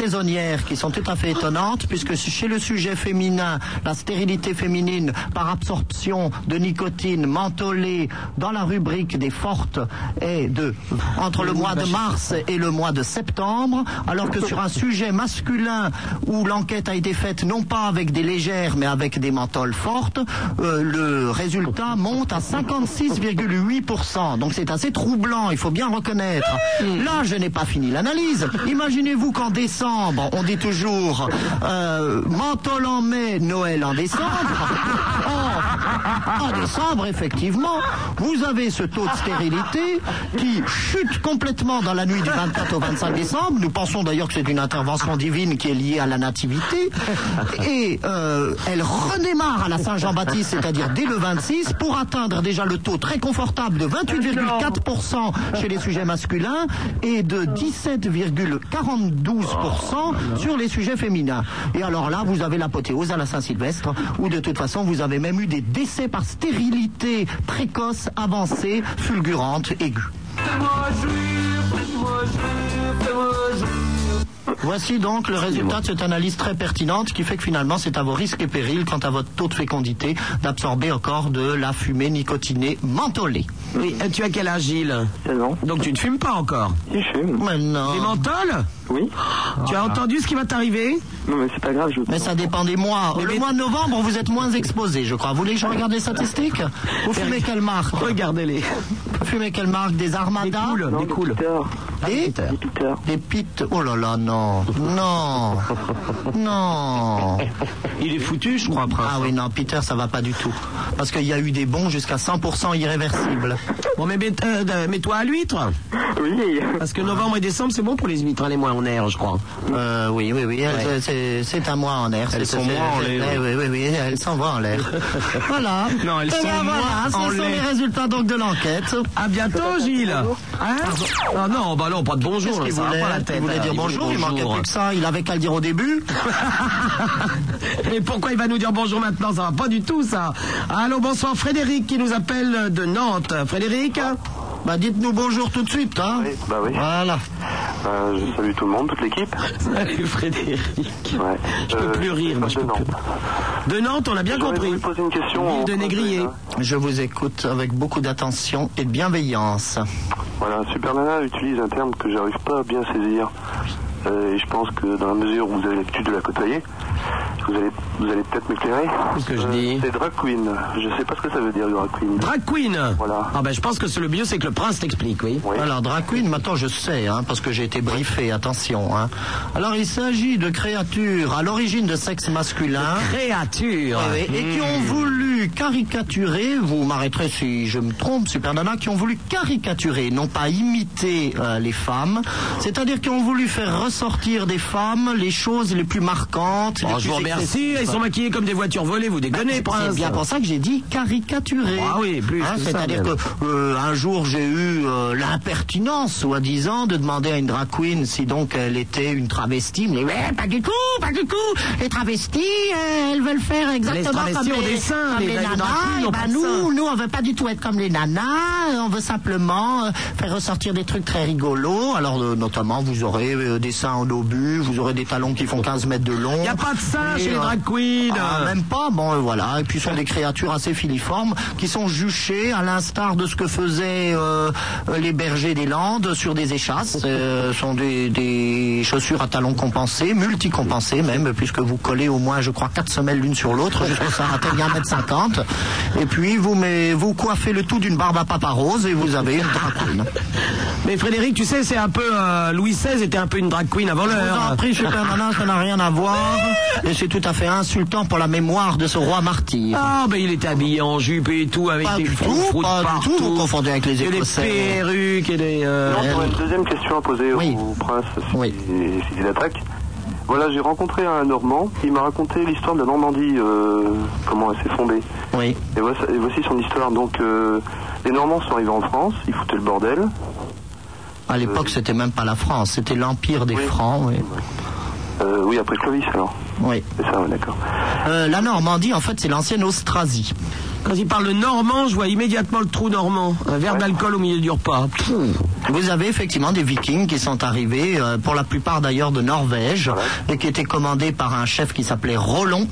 saisonnières qui sont tout à fait étonnantes puisque chez le sujet féminin, la stérilité féminine par absorption de nicotine mentholée dans la rubrique des fortes est de entre le mois de mars et le mois de septembre, alors que sur un sujet masculin où l'enquête a été faite non pas avec des légères mais avec des menthols fortes, euh, le résultat monte à 56,8%. Donc c'est assez troublant, il faut bien reconnaître. Là, je n'ai pas fini l'analyse. Imaginez-vous qu'en décembre, on dit toujours euh, menthol en mai, Noël en décembre. Or, en décembre, effectivement, vous avez ce taux de stérilité qui chute complètement dans la nuit du 24 au 25 décembre. Nous pensons d'ailleurs que c'est une intervention divine qui est liée à la nativité. Et euh, elle redémarre à la Saint-Jean-Baptiste, c'est-à-dire dès le 26, pour atteindre déjà le taux très confortable de 28,4% chez les sujets masculins et de 17,42% sur les sujets féminins. Et alors là, vous avez l'apothéose à la Saint-Sylvestre, où de toute façon, vous avez même eu des décès par stérilité précoce, avancée, fulgurante, aiguë. Voici donc le résultat de cette analyse très pertinente qui fait que finalement c'est à vos risques et périls quant à votre taux de fécondité d'absorber encore de la fumée nicotinée mentholée. Oui, et tu as quel âge, Gilles? Non. Donc tu ne fumes pas encore? Si je fume. Mais non. Des menthols Oui. Tu as entendu ce qui va t'arriver Non, mais c'est pas grave, je Mais ça dépend des mois. Le mois de novembre, vous êtes moins exposé, je crois. Vous voulez que je regarde les statistiques Vous fumez quelle marque Regardez-les. Vous fumez quelle marque Des Armada Des Non, cools. des Des Des Peter. Des Pit. Oh là là, non. Non. Non. Il est foutu, je crois, Prince. Ah oui, non, Peter, ça va pas du tout. Parce qu'il y a eu des bons jusqu'à 100% irréversibles. Bon, mais euh, mets-toi à l'huître. Oui. Parce que novembre et décembre, c'est bon pour les huîtres, hein, les mois en air, je crois. Euh, oui, oui, oui, elles- Ouais. c'est- c'est un mois en air. Elles c'est- sont c'est- moins en l'air. eh Oui, oui, oui, elles s'envoient en l'air. voilà. Non, elles Eh sont en ce sont l'air. les résultats donc de l'enquête. À bientôt, Gilles. Hein Ah non, bah non, pas de bonjour, va voulait pas la tête. Il voulait dire il voulait bonjour, il manquait plus que ça. Il avait qu'à le dire au début. Et pourquoi il va nous dire bonjour maintenant? Ça va pas du tout, ça. Allô, bonsoir, Frédéric qui nous appelle de Nantes. Frédéric? Bah, dites-nous bonjour tout de suite, hein. Oui, bah oui. Voilà. Euh, je salue tout le monde, toute l'équipe. Salut, Frédéric. Ouais. Je peux Euh, plus rire, moi, je de peux Nantes. plus. De Nantes, on a bien compris. poser une question. Ville en de Négrier. français, là. Je vous écoute avec beaucoup d'attention et de bienveillance. Voilà, Super Nana utilise un terme que j'arrive pas à bien saisir. Euh, et je pense que dans la mesure où vous avez l'habitude de la côtoyer, vous allez, vous allez peut-être m'éclairer. Qu'est-ce que je Euh, dis C'est drag queen. Je sais pas ce que ça veut dire, drag queen. Drag Queen Voilà. Ah ben je pense que c'est le mieux, c'est que le prince t'explique, oui. Oui. Alors, drag queen, maintenant je sais, hein, parce que j'ai été briefé, attention. Hein. Alors, il s'agit de créatures à l'origine de sexe masculin. Créature Oui, oui, et qui ont voulu caricaturer, vous m'arrêterez si je me trompe, Super Nana, qui ont voulu caricaturer, non pas imiter euh, les femmes, c'est-à-dire qui ont voulu faire ressortir des femmes les choses les plus marquantes. les Oh, je plus vous remercie, excessives. ils sont maquillés comme des voitures volées, vous déconnez, C'est prince. bien pour ça que j'ai dit caricaturer. Ah oui, plus ça, C'est-à-dire que euh, un jour j'ai eu euh, l'impertinence, soi-disant, de demander à une drag queen si donc elle était une travestie. Mais ouais, pas du tout, pas du tout. Les travestis, euh, elles veulent faire exactement travestis comme les, des seins, comme les les nanas. queens Eh ben, nous, seins. nous, on veut pas du tout être comme les nanas. On veut simplement euh, faire ressortir des trucs très rigolos. Alors euh, notamment, vous aurez des seins en obus, vous aurez des talons qui font 15 mètres de long. Il n'y a pas de sein Et, chez les drag queens. ah, même pas, bon euh, voilà. Et puis ce sont des créatures assez filiformes qui sont juchées à l'instar de ce que faisaient euh, les bergers des Landes sur des échasses. Euh, Ce sont des, des chaussures à talons compensés, multicompensées même, puisque vous collez au moins, je crois, quatre semelles l'une sur l'autre jusqu'à ça atteigne 1m50. Et puis vous, met, vous coiffez le tout d'une barbe à papa rose et vous avez une drag queen. Mais Frédéric, tu sais, c'est un peu... euh, Louis XVI était un peu une drag queen avant Je vous en l'heure. prie, Nana, ça n'a rien à voir. Et c'est tout à fait insultant pour la mémoire de ce roi martyr. Ah, ben il était habillé en jupe et tout, avec Pas des du tout, pas du tout, vous confondez avec les Et des Écossais. perruques et des... euh, Non, une deuxième question à poser Oui. au prince si, Oui. si il attaque. Voilà, j'ai rencontré un Normand. Il m'a raconté l'histoire de la Normandie, euh, comment elle s'est fondée. Oui. Et voici, et voici son histoire. Donc, euh, les Normands sont arrivés en France, ils foutaient le bordel. À l'époque, c'était même pas la France, c'était l'Empire des Oui. Francs. Oui. Euh, oui, après Clovis alors. Oui. C'est ça, ouais, d'accord. Euh, la Normandie, en fait, c'est l'ancienne Austrasie. Quand il parle de normand, je vois immédiatement le trou normand. Un verre Ouais. d'alcool au milieu du repas. Pfff. Vous avez effectivement des vikings qui sont arrivés, euh, pour la plupart d'ailleurs de Norvège, et qui étaient commandés par un chef qui s'appelait Rollon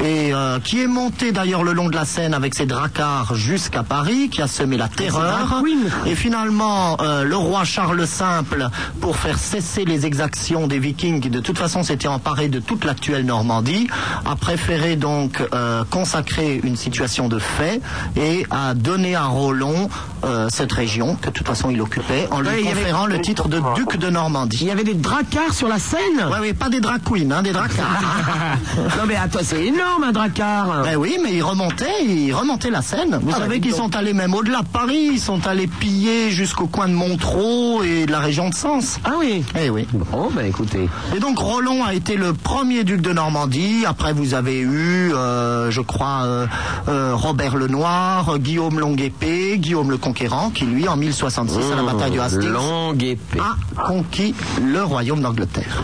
et euh, qui est monté d'ailleurs le long de la Seine avec ses dracars jusqu'à Paris, qui a semé la terreur. Et finalement, euh, le roi Charles le Simple, pour faire cesser les exactions des Vikings, qui de toute façon s'étaient emparés de toute l'actuelle Normandie, a préféré donc euh, consacrer une situation de fait et a donné à Rollon euh, cette région que de toute façon il occupait en lui Ouais, avait- conférant le titre de duc de Normandie. Il y avait des dracars sur la Seine? Ouais, oui, pas des drag queens, hein, des dracars. Non mais attends, c'est énorme un dracar Ben oui, mais ils remontaient, ils remontaient la Seine. Vous Ah, savez bah, qu'ils dis donc. sont allés même au-delà de Paris, ils sont allés piller jusqu'au coin de Montreux et de la région de Sens. Ah oui Eh oui. Bon, ben écoutez. Et donc Rollon a été le premier duc de Normandie. Après, vous avez eu, euh, je crois, euh, euh, Robert le Noir, Guillaume Longue-Épée, Guillaume le Conquérant, qui lui, en 1066, à la bataille de Hastings, Longue épée. a conquis le royaume d'Angleterre.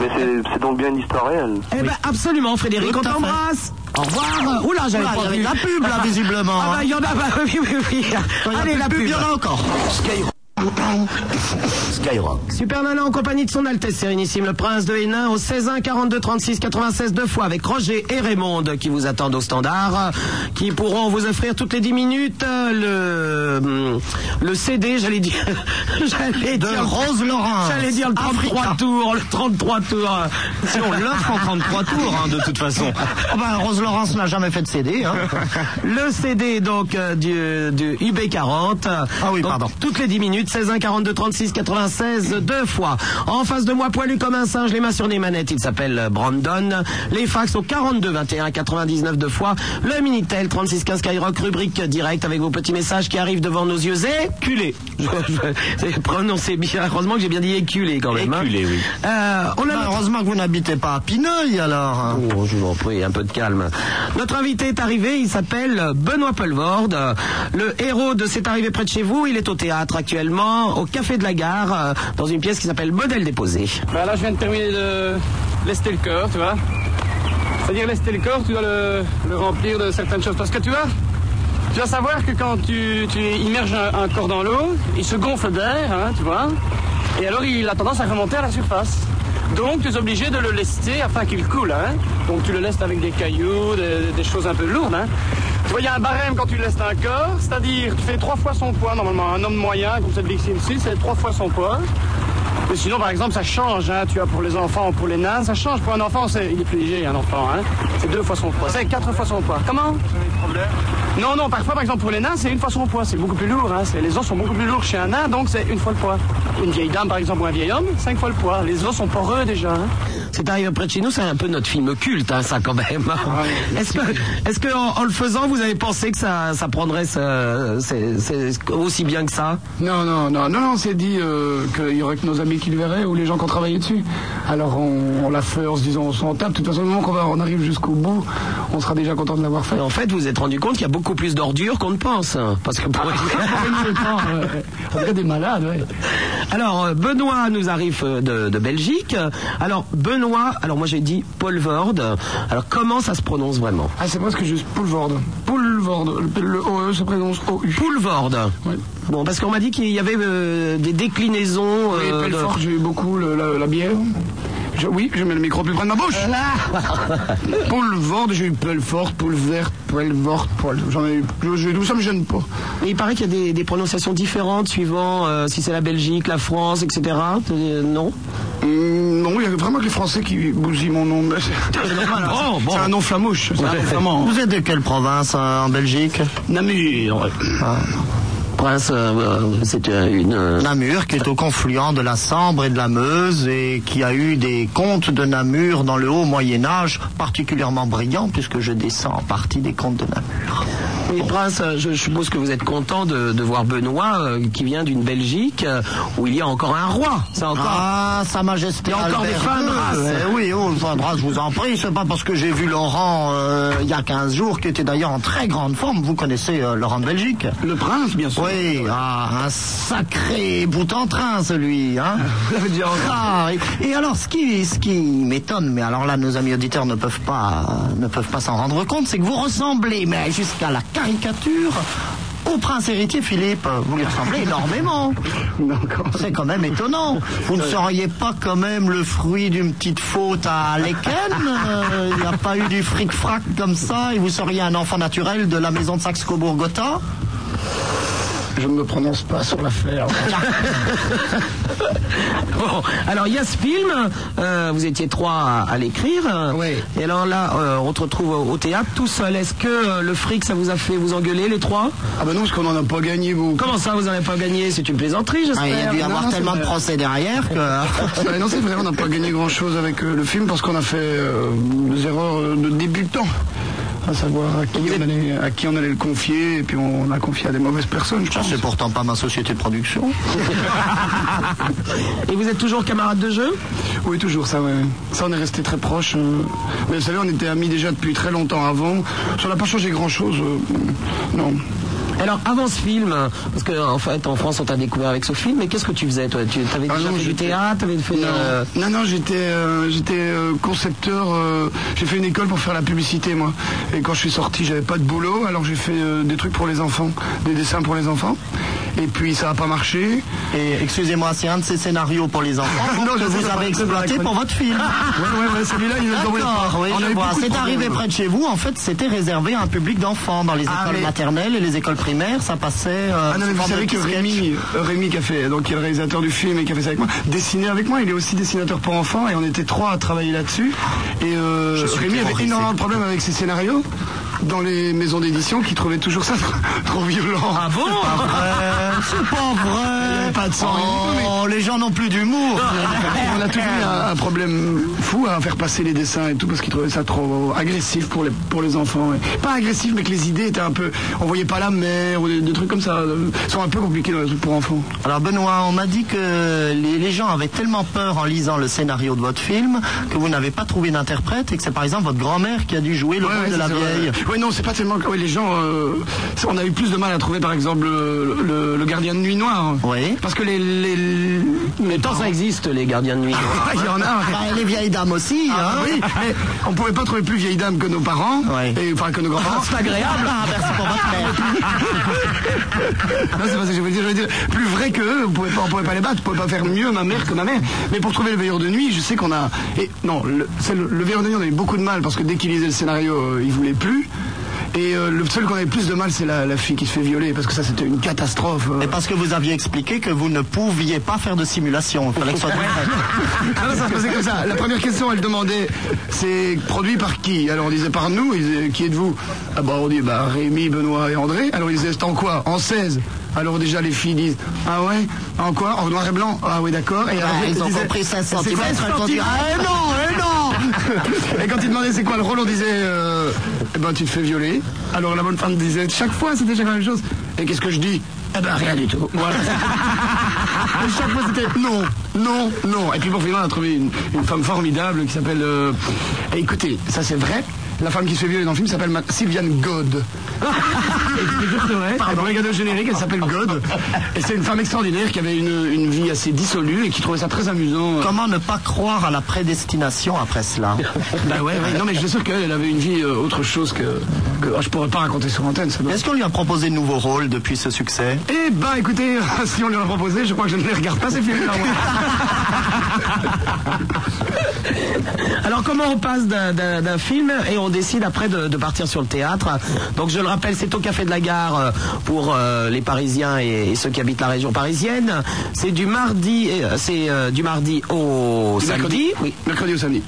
Mais c'est- donc bien une histoire réelle. Eh ben absolument Frédéric, Tout on Au revoir Oula, j'avais Oula, pas il y avait vu. de la pub, là, visiblement, Ah bah il y en a, bah oui, oui, oui. Allez, la pub, pub il y en a encore. Skyrock. Super Nana en compagnie de son Altesse Sérénissime le Prince de Hénin au 16 1 42 36 96 deux fois avec Roger et Raymond qui vous attendent au standard euh, qui pourront vous offrir toutes les 10 minutes euh, le hum, le CD j'allais dire j'allais De dire Rose Laurent. j'allais dire le 33 Africa. tours le 33 tours Si on l'offre en 33 tours, hein, de toute façon. Oh ben, Rose Laurence n'a jamais fait de CD. Hein. le CD donc euh, du, du UB40 Ah oui, Donc, pardon. toutes les 10 minutes 16 1 42 36 96 deux fois en face de moi poilu comme un singe les mains sur les manettes il s'appelle euh, Brandon les fax au 42 21 99 deux fois le Minitel 36 15 Skyrock rubrique direct avec vos petits messages qui arrivent devant nos yeux éculés je, je, je- prononcez bien heureusement que j'ai bien dit éculé quand même hein. Éculé, oui. Euh, on a notre- heureusement que vous n'habitez pas à Pineuil, alors. hein. Oh, je vous en prie, un peu de calme. Notre invité est arrivé, il s'appelle Benoît Pelvorde. Le héros de C'est arrivé près de chez vous, il est au théâtre actuellement, au Café de la Gare, euh, dans une pièce qui s'appelle Modèle déposé. Là, je viens de terminer de lester le corps, tu vois. C'est-à-dire lester le corps, tu dois le, remplir de certaines choses. Parce que tu vois, tu dois savoir que quand tu, immerges un, corps dans l'eau, il se gonfle d'air, hein, tu vois. Et alors, il a tendance à remonter à la surface. Donc, tu es obligé de le lester afin qu'il coule. Hein. Donc, tu le lestes avec des cailloux, des, des choses un peu lourdes. Hein. Tu vois, il y a un barème quand tu lestes un corps, c'est-à-dire tu fais trois fois son poids. Normalement, un homme moyen, comme cette victime ici, c'est trois fois son poids. Mais sinon, par exemple, ça change, hein, tu vois, pour les enfants ou pour les nains, ça change. Pour un enfant, c'est, il est plus léger, un enfant, hein. C'est deux fois son poids. C'est quatre fois son poids. Comment? Non, non, parfois, par exemple, pour les nains, c'est une fois son poids. C'est beaucoup plus lourd, hein. C'est- les os sont beaucoup plus lourds chez un nain, donc c'est une fois le poids. Une vieille dame, par exemple, ou un vieil homme, cinq fois le poids. Les os sont poreux déjà, hein. C'est arrivé près de chez nous, c'est un peu notre film culte, hein, ça quand même. Est-ce que, est-ce que en, en le faisant, vous avez pensé que ça, ça prendrait ce- c'est- c'est aussi bien que ça? Non, non, non, non, on s'est dit euh, qu'il y aurait que nos amis qui le verraient ou les gens qui ont travaillé dessus. Alors on, on l'a fait en se disant on s'en tape. De toute façon, au moment qu'on va, on arrive jusqu'au bout, on sera déjà content de l'avoir fait. En fait, vous vous êtes rendu compte qu'il y a beaucoup plus d'ordures qu'on ne pense. hein, Parce que pour... Pas, ouais. On des malades, ouais. Alors, euh, Benoît nous arrive euh, de, de Belgique. Alors, Benoît, alors moi j'ai dit Paul Vorde. Alors, comment ça se prononce vraiment? Ah, c'est presque juste Poulvord. Poulvord. Le, le OE se prononce OU. Poulvorde. Ouais. Bon, parce qu'on m'a dit qu'il y avait euh, des déclinaisons. Oui, euh, de- Pelfort, j'ai eu beaucoup le- la, la bière. Je- oui, je mets le micro plus près de ma bouche. Poulvord, j'ai eu Pelfort, Poulvert, Pelvort, Poil. J'en ai eu. je- je- Tout ça me gêne pas. Et il paraît qu'il y a des, des prononciations différentes suivant euh, si c'est la Belgique, la France, etc. Euh, non? Hum, non, il y a vraiment que les Français qui bousillent mon nom. C'est Bon, bon. c'est un nom flamouche. C'est un nom flamand. Vous êtes de quelle province euh, en Belgique? Namur. Prince, euh, euh, c'est euh, une. Namur, qui est au confluent de la Sambre et de la Meuse et qui a eu des contes de Namur dans le haut Moyen Âge particulièrement brillants puisque je descends en partie des contes de Namur. Et Prince, je suppose que vous êtes content de, de voir Benoît euh, qui vient d'une Belgique euh, où il y a encore un roi. Encore. Ah, Sa Majesté Il y a encore Albert des fins de race. Eh oui, oh, fin de race, je vous en prie. C'est pas parce que j'ai vu Laurent euh, il y a 15 jours, qui était d'ailleurs en très grande forme. Vous connaissez euh, Laurent de Belgique Le prince, bien sûr. Oui, ah, un sacré bout en train, celui. Hein entendu. Ah, et, et alors, ce qui, ce qui m'étonne, mais alors là, nos amis auditeurs ne peuvent pas, ne peuvent pas s'en rendre compte, c'est que vous ressemblez, mais jusqu'à la caricature, Au prince héritier, Philippe, vous lui ressemblez énormément. C'est quand même étonnant. Vous ne seriez pas quand même le fruit d'une petite faute à Lecken Euh, Il n'y a pas eu du fric-frac comme ça et vous seriez un enfant naturel de la maison de Saxe-Cobourg-Gotha Je ne me prononce pas sur l'affaire. Bon, alors il y a ce film, euh, vous étiez trois à, à l'écrire. Oui. Et alors là, euh, on te retrouve au, au théâtre tout seul. Est-ce que euh, le fric, ça vous a fait vous engueuler les trois? Ah bah non, parce qu'on n'en a pas gagné beaucoup. Comment ça, vous n'en avez pas gagné? C'est une plaisanterie, Ah, Il y a j'espère. dû y non, avoir non, tellement de procès derrière que... Non, c'est vrai, on n'a pas gagné grand chose avec le film parce qu'on a fait des erreurs de débutants. À savoir à qui, on allait, à qui on allait le confier, et puis on, a confié à des mauvaises personnes, je Ça, pense. c'est pourtant pas ma société de production. Et vous êtes toujours camarade de jeu? Oui, toujours ça, ouais. Ça, on est resté très proches. euh. Mais vous savez, on était amis déjà depuis très longtemps avant. Ça n'a pas changé grand-chose. euh, Non. Alors avant ce film, parce que en fait en France on t'a découvert avec ce film, mais qu'est-ce que tu faisais toi? Tu avais Ah déjà non, fait du j'étais- théâtre, t'avais fait Non, euh, non, non, j'étais euh, j'étais euh, concepteur. euh, j'ai fait une école pour faire la publicité, moi. Et quand je suis sorti, j'avais pas de boulot, alors j'ai fait euh, des trucs pour les enfants, des dessins pour les enfants. Et puis ça n'a pas marché. Et excusez-moi, c'est un de ces scénarios pour les enfants Non, que je vous avez exploité pour votre film. Ouais, ouais, ouais, celui-là, il D'accord, oui, C'est arrivé près de chez vous. En fait, c'était réservé à un public d'enfants dans les Ah, écoles mais- maternelles et les écoles primaires. Ça passait. euh, Ah non, mais sous vous savez que. Rémi, euh, Rémi qui a fait, donc qui est le réalisateur du film et qui a fait ça avec moi, dessiné avec moi. Il est aussi dessinateur pour enfants et on était trois à travailler là-dessus. Et euh, Rémi avait énormément de problèmes avec ses scénarios dans les maisons d'édition qui trouvaient toujours ça trop, trop violent. Ah bon c'est pas vrai. Pas de sang, Oh, les gens n'ont plus d'humour. on a toujours eu un, un problème fou à faire passer les dessins et tout parce qu'ils trouvaient ça trop agressif pour les, pour les enfants. Pas agressif, mais que les idées étaient un peu. On voyait pas la mer ou des, des trucs comme ça. euh, sont un peu compliqués dans les trucs pour enfants. Alors Benoît, on m'a dit que les, les gens avaient tellement peur en lisant le scénario de votre film que vous n'avez pas trouvé d'interprète et que c'est par exemple votre grand-mère qui a dû jouer le rôle ouais, de la vrai. Ouais, non, c'est pas tellement. Ouais, les gens. euh, on a eu plus de mal à trouver, par exemple, le, le- le gardien de nuit noir. Oui. Parce que les. les, les- Mais tant ça existe les gardiens de nuit. Il y en a. Bah, les vieilles dames aussi. Ah, hein. oui, mais on pouvait pas trouver plus vieille dame que nos parents, Ouais. et, enfin que nos grands-parents. C'est agréable. Ah, merci pour votre mère. Non, c'est pas ça que je veux dire. Je veux dire, plus vrai que eux, on pouvait pas, on pouvait pas les battre, on pouvait pas faire mieux ma mère que ma mère. Mais pour trouver le veilleur de nuit, je sais qu'on a. Et non, le, le veilleur de nuit, on a eu beaucoup de mal parce que dès qu'il lisait le scénario, euh, il voulait plus. Et euh, le seul qu'on avait plus de mal, c'est la, la fille qui se fait violer parce que ça, c'était une catastrophe. euh. Et parce que vous aviez expliqué que vous ne pouviez pas faire de simulation. Il fallait que ce soit. Ah non, ça se passait comme ça. La première question, elle demandait c'est produit par qui? Alors on disait par nous, ils disaient qui êtes-vous? Ah bah on dit bah Rémi, Benoît et André. Alors ils disaient c'est en quoi? En 16. Alors déjà les filles disent ah ouais? En quoi? En noir et blanc Ah oui d'accord. Et Ah, après, ils ont disaient, compris 16 C'est cm. quoi, Elles ont dit Ah non, eh non et quand ils demandaient c'est quoi le rôle, on disait euh, eh ben tu te fais violer. Alors la bonne femme disait chaque fois c'était la même chose. Et qu'est-ce que je dis? Eh ben rien du tout. Voilà. et chaque fois c'était non, non, non. Et puis pour finir on a trouvé une, une femme formidable qui s'appelle. euh, et écoutez, ça c'est vrai. La femme qui se fait violer dans le film s'appelle Ma- Sylviane God. et dans les gars de générique, elle s'appelle God. Et c'est une femme extraordinaire qui avait une, une vie assez dissolue et qui trouvait ça très amusant. Comment ne pas croire à la prédestination après cela? Bah ouais, ouais. Non mais je suis sûr qu'elle elle avait une vie euh, autre chose que, que oh, je pourrais pas raconter sur antenne. Est-ce qu'on lui a proposé de nouveaux rôles depuis ce succès? Eh ben écoutez, si on lui a proposé, je crois que je ne les regarde pas ces films là. Alors comment on passe d'un film et on décide après de, de partir sur le théâtre Donc je le rappelle, c'est au Café de la Gare euh, pour euh, les Parisiens et, et ceux qui habitent la région parisienne. C'est du mardi, euh, c'est euh, du mardi au Du samedi. mercredi. Oui. Mercredi ou samedi.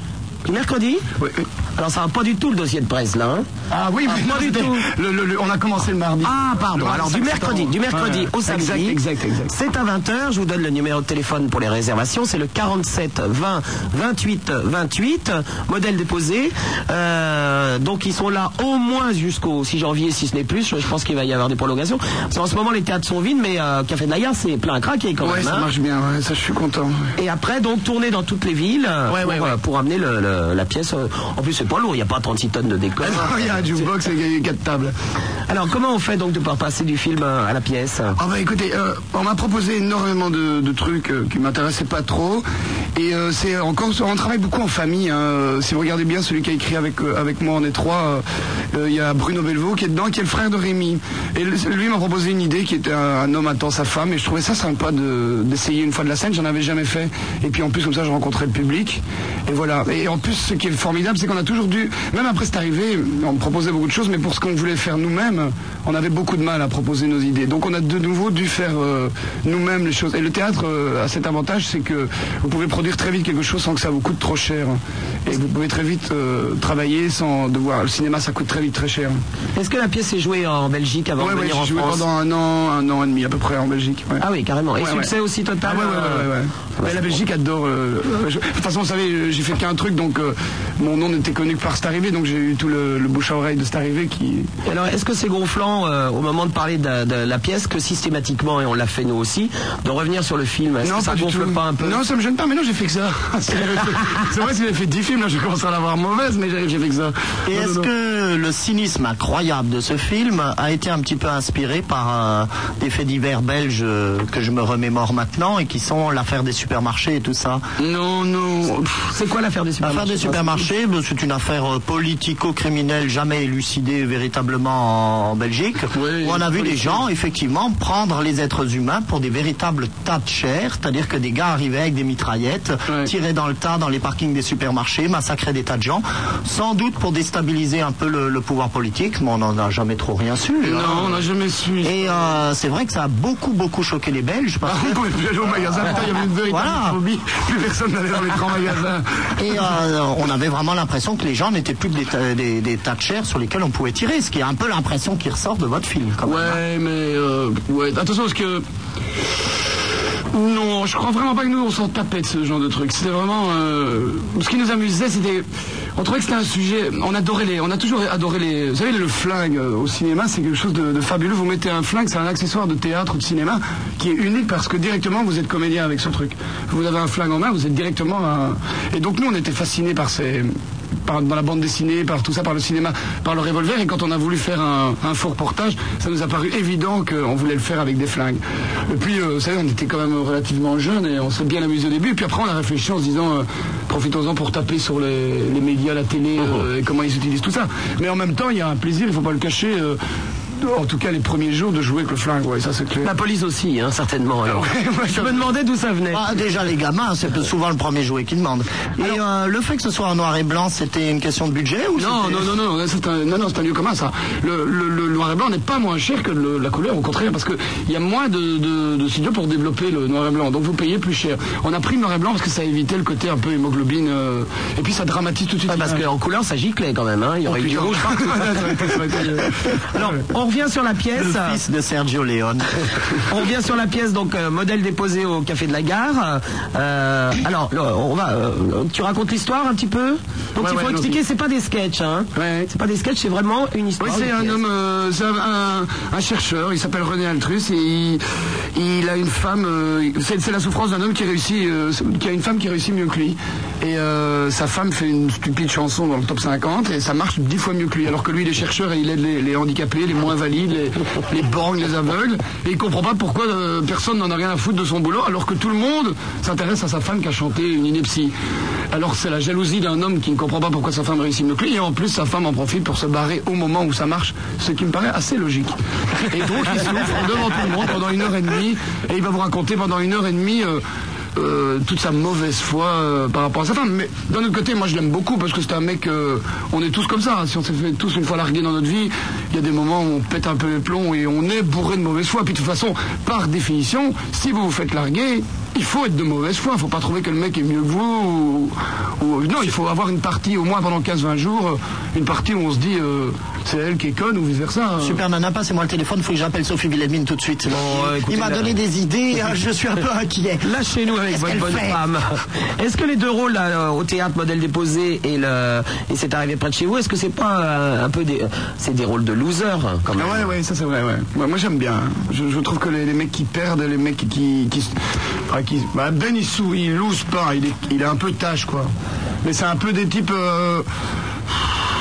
Du mercredi. Oui. Alors ça va pas du tout le dossier de presse là. hein Ah oui, mais pas non, du tout. le- le- le- on a commencé le mardi. Ah pardon. Alors du 25 mercredi, septembre. du mercredi Ouais. au samedi. Exact, exact, exact. C'est à 20h. Je vous donne le numéro de téléphone pour les réservations. C'est le 47 20 28 28. Modèle déposé. Euh, donc ils sont là au moins jusqu'au 6 janvier, si ce n'est plus. Je pense qu'il va y avoir des prolongations. Qu'en ce moment les théâtres sont vides, mais euh, Café de la Gare c'est plein à craquer quand Ouais, même. ça hein. marche bien, ouais, ça je suis content. Et après, donc, tourner dans toutes les villes euh, Ouais, pour, ouais, ouais. pour amener le- le- la pièce. euh, En plus, c'est pas lourd, il n'y a pas 36 tonnes de décor. Il y a un jukebox et il y a quatre tables. Alors, comment on fait donc de pouvoir passer du film euh, à la pièce? Ah bah écoutez, euh, on m'a proposé énormément de, de trucs euh, qui m'intéressaient pas trop. Et euh, c'est encore, on travaille beaucoup en famille. hein. Si vous regardez bien celui qui a écrit avec, euh, avec moi, euh, euh, il y a Bruno Belvaux qui est dedans, qui est le frère de Rémi. Et lui m'a proposé une idée qui était un, un homme attend sa femme, et je trouvais ça sympa de- d'essayer une fois de la scène, j'en avais jamais fait. Et puis en plus, comme ça, je rencontrais le public. Et voilà. Et en plus, ce qui est formidable, c'est qu'on a toujours dû, même après c'est arrivé, on proposait beaucoup de choses, mais pour ce qu'on voulait faire nous-mêmes, on avait beaucoup de mal à proposer nos idées. Donc on a de nouveau dû faire euh, nous-mêmes les choses. Et le théâtre euh, a cet avantage, c'est que vous pouvez produire très vite quelque chose sans que ça vous coûte trop cher. Et vous pouvez très vite euh, travailler sans devoir. Le cinéma, ça coûte très vite très cher. Est-ce que la pièce est jouée en Belgique avant Ouais, de ouais, venir en j'ai joué France pendant un an, un an et demi à peu près en Belgique. ouais. Ah oui, carrément. Et Ouais, succès ouais. aussi total Ah ouais, ouais, ouais, ouais, ouais. La Belgique adore. je- de toute façon, vous savez, j'ai fait qu'un truc, donc euh, mon nom n'était connu que par cette arrivée, donc j'ai eu tout le, le bouche à oreille de cette arrivée qui. Et Alors, est-ce que c'est gonflant euh, au moment de parler de, de la pièce que systématiquement, et on l'a fait nous aussi, de revenir sur le film? Est-ce que ça du gonfle pas un peu? Non, ça me gêne pas, mais non, j'ai fait que ça. c'est vrai, si j'avais fait 10 films, là, je commence à l'avoir mauvaise, mais j'ai j'ai fait que ça. Et est-ce non. que le cynisme incroyable de ce film a été un petit peu inspiré par euh, des faits divers belges que je me remémore maintenant et qui sont l'affaire des supermarchés et tout ça? Non, non. C'est quoi l'affaire des L'affaire des supermarchés, c'est une affaire euh, politico-criminelle jamais élucidée véritablement en, Belgique. Oui, où on a vu des gens, effectivement, prendre les êtres humains pour des véritables tas de chair, c'est-à-dire que des gars arrivaient avec des mitraillettes, tiraient dans le tas dans les parkings des supermarchés, massacraient des tas de gens, sans doute pour déstabiliser un peu le, le pouvoir politique, mais on n'en a jamais trop rien su. hein. Non, on n'a jamais su. Et euh, c'est vrai que ça a beaucoup, beaucoup choqué les Belges, parce Ah, on pouvait plus aller au magasin, il y avait une véritable Voilà. phobie. Plus personne n'allait dans les grands magasins. Et euh, on avait vraiment l'impression que les gens n'étaient plus des, ta- des- des tas de chair sur lesquels on pouvait tirer, ce qui est un peu l'impression qui ressort de votre film. Même. Ouais, mais euh, attention parce que non, je crois vraiment pas que nous on s'en tapait de ce genre de truc. C'était vraiment euh, ce qui nous amusait, c'était on trouvait que c'était un sujet. On adorait les, on a toujours adoré les. Vous savez, le flingue euh, au cinéma, c'est quelque chose de, de fabuleux. Vous mettez un flingue, c'est un accessoire de théâtre ou de cinéma qui est unique parce que directement vous êtes comédien avec ce truc. Vous avez un flingue en main, vous êtes directement un... Et donc nous on était fascinés par ces par, dans la bande dessinée, par tout ça, par le cinéma, par le revolver. Et quand on a voulu faire un, un faux reportage, ça nous a paru évident qu'on voulait le faire avec des flingues. Et puis, euh, vous savez, on était quand même relativement jeunes et on s'est bien amusé au début. Et puis après, on a réfléchi en se disant, euh, profitons-en pour taper sur les, les médias, la télé, euh, et comment ils utilisent tout ça. Mais en même temps, il y a un plaisir, il faut pas le cacher. Euh, en tout cas, les premiers jours de jouer avec le flingue, ouais, ça c'est clair. La police aussi, hein, certainement. alors. Ouais, ouais, Je me demandais d'où ça venait. Ah, déjà les gamins, c'est souvent le premier jouet qui demande. Et euh, le fait que ce soit en noir et blanc, c'était une question de budget ou Non, non, non, non, c'est un, non, non, c'est un lieu commun, ça. Le, le- le noir et blanc n'est pas moins cher que le- la couleur, au contraire, parce qu'il y a moins de, de, de studios pour développer le noir et blanc, donc vous payez plus cher. On a pris le noir et blanc parce que ça évitait le côté un peu hémoglobine, euh, et puis ça dramatise tout de suite. Ouais, parce qu'en couleur, ça giclait quand même. Hein. Il y aurait eu du rouge partout. Alors, on revient sur la pièce. Le fils de Sergio Leone. On revient sur la pièce, donc euh, modèle déposé au café de la gare. Euh, alors, on va. euh, tu racontes l'histoire un petit peu? Donc Ouais, il faut ouais, expliquer, c'est pas des sketchs, hein. Ouais. C'est pas des sketchs, c'est vraiment une Oui, histoire. c'est une un pièce. homme, euh, c'est un, un- un chercheur, il s'appelle René Altrus et il, il a une femme, euh, c'est c'est la souffrance d'un homme qui réussit, euh, qui a une femme qui réussit mieux que lui. Et euh, sa femme fait une stupide chanson dans le top 50 et ça marche dix fois mieux que lui. Alors que lui, il est chercheur et il aide les, les handicapés, les moins les, borgnes, les aveugles. Et il comprend pas pourquoi euh, personne n'en a rien à foutre de son boulot alors que tout le monde s'intéresse à sa femme qui a chanté une ineptie. Alors c'est la jalousie d'un homme qui ne comprend pas pourquoi sa femme réussit mieux que et en plus sa femme en profite pour se barrer au moment où ça marche, ce qui me paraît assez logique. Et donc il souffre devant tout le monde pendant une heure et demie et il va vous raconter pendant une heure et demie euh, euh, toute sa mauvaise foi euh, par rapport à sa femme. Mais d'un autre côté, moi je l'aime beaucoup parce que c'est un mec, euh, on est tous comme ça. Si on s'est fait tous une fois larguer dans notre vie, il y a des moments où on pète un peu les plombs et on est bourré de mauvaise foi. Puis de toute façon, par définition, si vous vous faites larguer, il faut être de mauvaise foi. Il faut pas trouver que le mec est mieux que vous. Ou, ou- non, il faut avoir une partie, au moins pendant 15-20 jours, euh, une partie où on se dit euh, c'est elle qui est conne ou vice versa. Super Nana, passez-moi le téléphone, faut que j'appelle Sophie Wilhelmine tout de suite. euh, écoutez, Il m'a là- donné des idées, hein, je suis un peu inquiet. Lâchez-nous avec votre bonne femme. Est-ce que les deux rôles là, euh, au théâtre modèle déposé et le et c'est arrivé près de chez vous, est-ce que c'est pas euh, un peu des c'est des rôles de loser hein, quand même? Ah ouais, ouais, ça c'est vrai, ouais. Ouais, moi j'aime bien. hein. Je, je trouve que les, les mecs qui perdent, les mecs qui. qui, qui, qui- ben il, sou, il pas, il est, il est un peu tâche quoi. Mais c'est un peu des types. euh,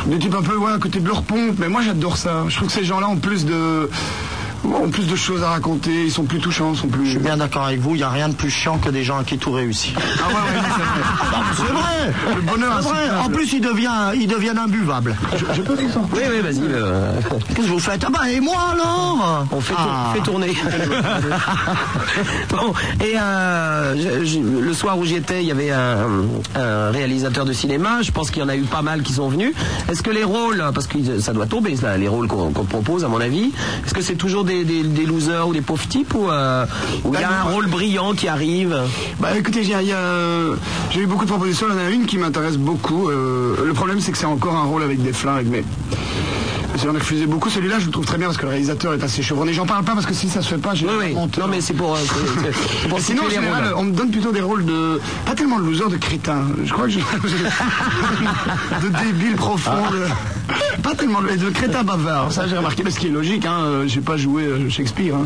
des types un peu, ouais, à côté de leur pompe. Mais moi j'adore ça. Je trouve que ces gens-là ont plus de. Ont plus de choses à raconter, ils sont plus touchants, sont plus. Je suis bien d'accord avec vous, il n'y a rien de plus chiant que des gens à qui tout réussit. Ah ouais, ouais, non, c'est vrai. C'est Le bonheur C'est vrai. En plus, ils deviennent, ils deviennent imbuvables. Je peux faire ça Oui, oui, vas-y. euh, Qu'est-ce que vous faites? Ah bah, et moi alors? On fait, tour- Ah. fait tourner. bon, et euh, je- je- le soir où j'étais, il y avait un, un réalisateur de cinéma. Je pense qu'il y en a eu pas mal qui sont venus. Est-ce que les rôles, parce que ça doit tomber, ça, les rôles qu'on qu'on propose, à mon avis, est-ce que c'est toujours des, des, des losers ou des pauvres types ou euh, il y a un rôle brillant qui arrive Bah écoutez, j'ai eu beaucoup de propositions, il y en a une qui m'intéresse beaucoup. euh, le problème c'est que c'est encore un rôle avec des flingues, mais j'en ai refusé beaucoup. Celui-là je le trouve très bien parce que le réalisateur est assez chevronné. J'en parle pas parce que si ça se fait pas, j'ai Oui, honte. Non, mais c'est pour, euh, c'est- pour sinon, en général, rôles. on me donne plutôt des rôles de. Pas tellement de loser, de crétin. Je crois que je. de débile profond. de- Pas tellement de, de crétin bavard. Ça, j'ai remarqué, mais ce qui est logique, hein. euh, J'ai pas joué euh, Shakespeare. Hein.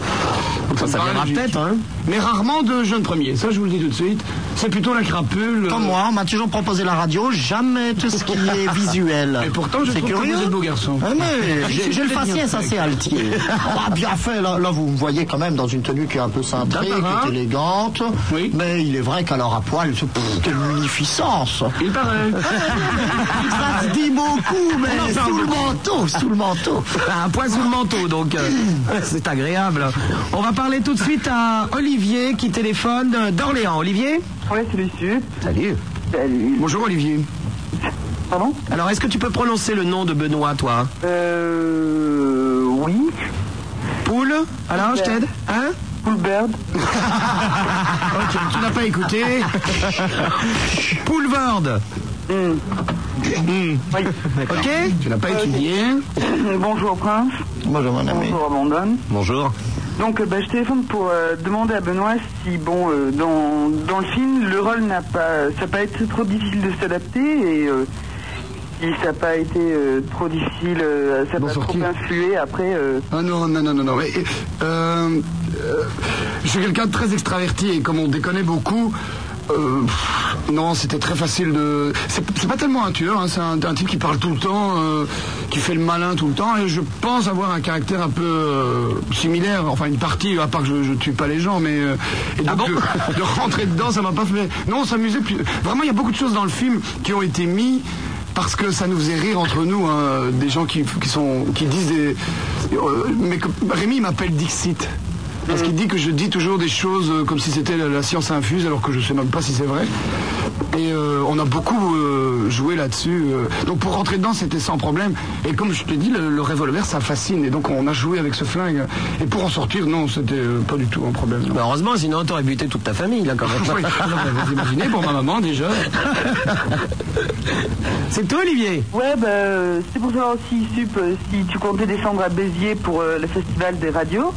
Donc Ça, ça paraît viendra peut-être, hein. Mais rarement de jeunes premiers. Ça, je vous le dis tout de suite. C'est plutôt la crapule. Comme moi, on m'a toujours proposé la radio, jamais tout ce qui est visuel. Et pourtant, je trouve que curieux. vous êtes beau garçon. Ah, mais j'ai j'ai le faciès assez altier. Ah, bien fait, là, là, vous me voyez quand même dans une tenue qui est un peu cintrée, qui est élégante. Oui. Mais il est vrai qu'alors à poil, c'est- quelle munificence. Il paraît. Ça se dit beaucoup, mais sous le manteau, sous le manteau. Un poil sous le manteau, donc euh, c'est agréable. On va parler tout de suite à Olivier qui téléphone d'Orléans. Olivier? Ouais, c'est Lucie. Salut. Salut. Bonjour Olivier. Pardon Alors, est-ce que tu peux prononcer le nom de Benoît, toi Euh. Oui. Poule Alors, je t'aide Hein Poulbird. Ok, tu n'as pas écouté. Poulvord. Oui. Ok Tu n'as pas étudié. Bonjour Prince. Bonjour, mon ami. Bonjour Abandonne. Bonjour. Donc euh, bah, je téléphone pour euh, demander à Benoît si bon euh, dans, dans le film le rôle n'a pas ça n'a pas été trop difficile de s'adapter et euh, si ça n'a pas été euh, trop difficile, euh, ça n'a pas trop influé après. euh, Ah non, non, non, non, non. Mais, euh, euh, je suis quelqu'un de très extraverti et comme on déconne beaucoup, euh, pff, non, c'était très facile de. C'est pas tellement un tueur, hein, c'est un, un type qui parle tout le temps, euh, qui fait le malin tout le temps, et je pense avoir un caractère un peu euh, similaire, enfin une partie, à part que je, je tue pas les gens, mais euh, et donc bon de, de rentrer dedans, ça m'a pas fait. Non, on s'amusait plus. Vraiment, il y a beaucoup de choses dans le film qui ont été mis parce que ça nous faisait rire entre nous, hein, des gens qui, qui sont qui disent des. euh, mais que- Rémi m'appelle Dixit. Parce qu'il dit que je dis toujours des choses euh, comme si c'était la, la science infuse, alors que je sais même pas si c'est vrai. Et euh, on a beaucoup euh, joué là-dessus. euh. donc pour rentrer dedans, c'était sans problème. Et comme je te dis, le, le revolver, ça fascine. Et donc on a joué avec ce flingue. Et pour en sortir, non, c'était pas du tout un problème. Bah, heureusement, sinon t'aurais buté toute ta famille, là, quand même. Oui, vous imaginez, pour ma maman déjà. C'est toi, Olivier Ouais, bah, c'est pour savoir aussi, Sup, si tu comptais descendre à Béziers pour euh, le festival des radios.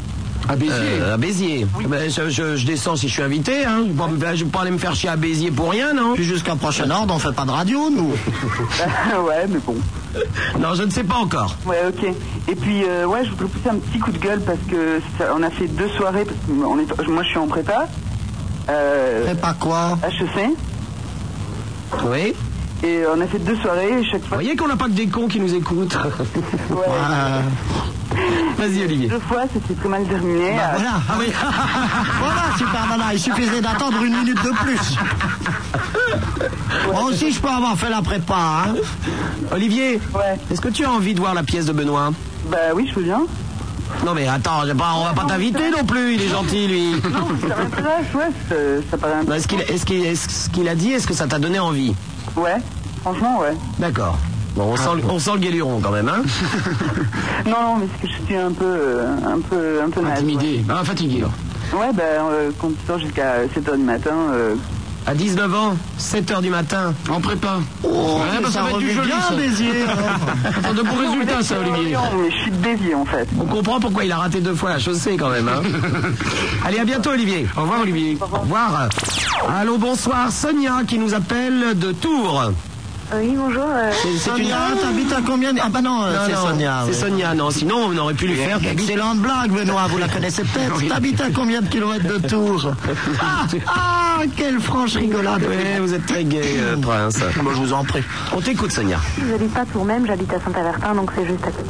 À Béziers. Euh, à Béziers. Ben, je, je- je descends si je suis invité. Hein. Je vais pas- je vais pas aller me faire chier à Béziers pour rien, non? Puis jusqu'à prochain ordre, on fait pas de radio, nous. ouais, mais bon. Non, je ne sais pas encore. Ouais, ok. Et puis, euh, ouais, je voudrais pousser un petit coup de gueule parce que ça- on a fait deux soirées. Parce que on est, moi, je suis en prépa. Euh, pas quoi? HEC. Oui Et on a fait deux soirées. Et chaque Vous fois, voyez qu'on n'a pas que des cons qui nous écoutent. ouais, Euh, Vas-y, Olivier. deux fois, c'était très mal terminé. bah, Euh, voilà. Ah oui. voilà, super nana. Il suffisait d'attendre une minute de plus. Moi aussi, je peux avoir fait la prépa. Hein. Olivier, Ouais. est-ce que tu as envie de voir la pièce de Benoît? Bah oui, je veux bien. Non mais attends, pas- on va pas t'inviter non plus, il est gentil lui. Non, ça m'intéresse, ouais, ça, paraît un Est-ce qu'il a dit, est-ce que ça t'a donné envie Ouais, franchement, ouais. D'accord. Bon, on sent, le- on sent le guéluron quand même, hein Non, non, mais c'est que je suis un peu, euh, un peu, un peu naze, Intimidé. Ah, fatigué. Ouais, bah, euh, quand tu sors jusqu'à 7h du matin, euh, À 19 ans, 7h du matin. En prépa. Oh, Ouais, bah, ça ça va être du joli, bien, ça. Béziers. de bons résultats, ça, Olivier. mais je suis de Béziers, en fait. On comprend pourquoi il a raté deux fois la chaussée quand même. Hein Allez, à bientôt Olivier. Au revoir, Olivier. Au revoir. Allô, bonsoir. Sonia qui nous appelle de Tours. Oui, bonjour. euh, C'est une... Sonia, t'habites à combien de- Ah bah non, euh, Non, c'est Sonia. C'est oui. Sonia, non. Sinon, on aurait pu lui faire... Excellente blague, Benoît, vous la connaissez peut-être. T'habites à combien de kilomètres de Tours ah, ah, quelle franche rigolade. Oui, vous êtes très gay, euh, Prince. Moi, je vous en prie. On t'écoute, Sonia. J'habite pas Tours même, j'habite à Saint-Avertin, donc c'est juste à côté.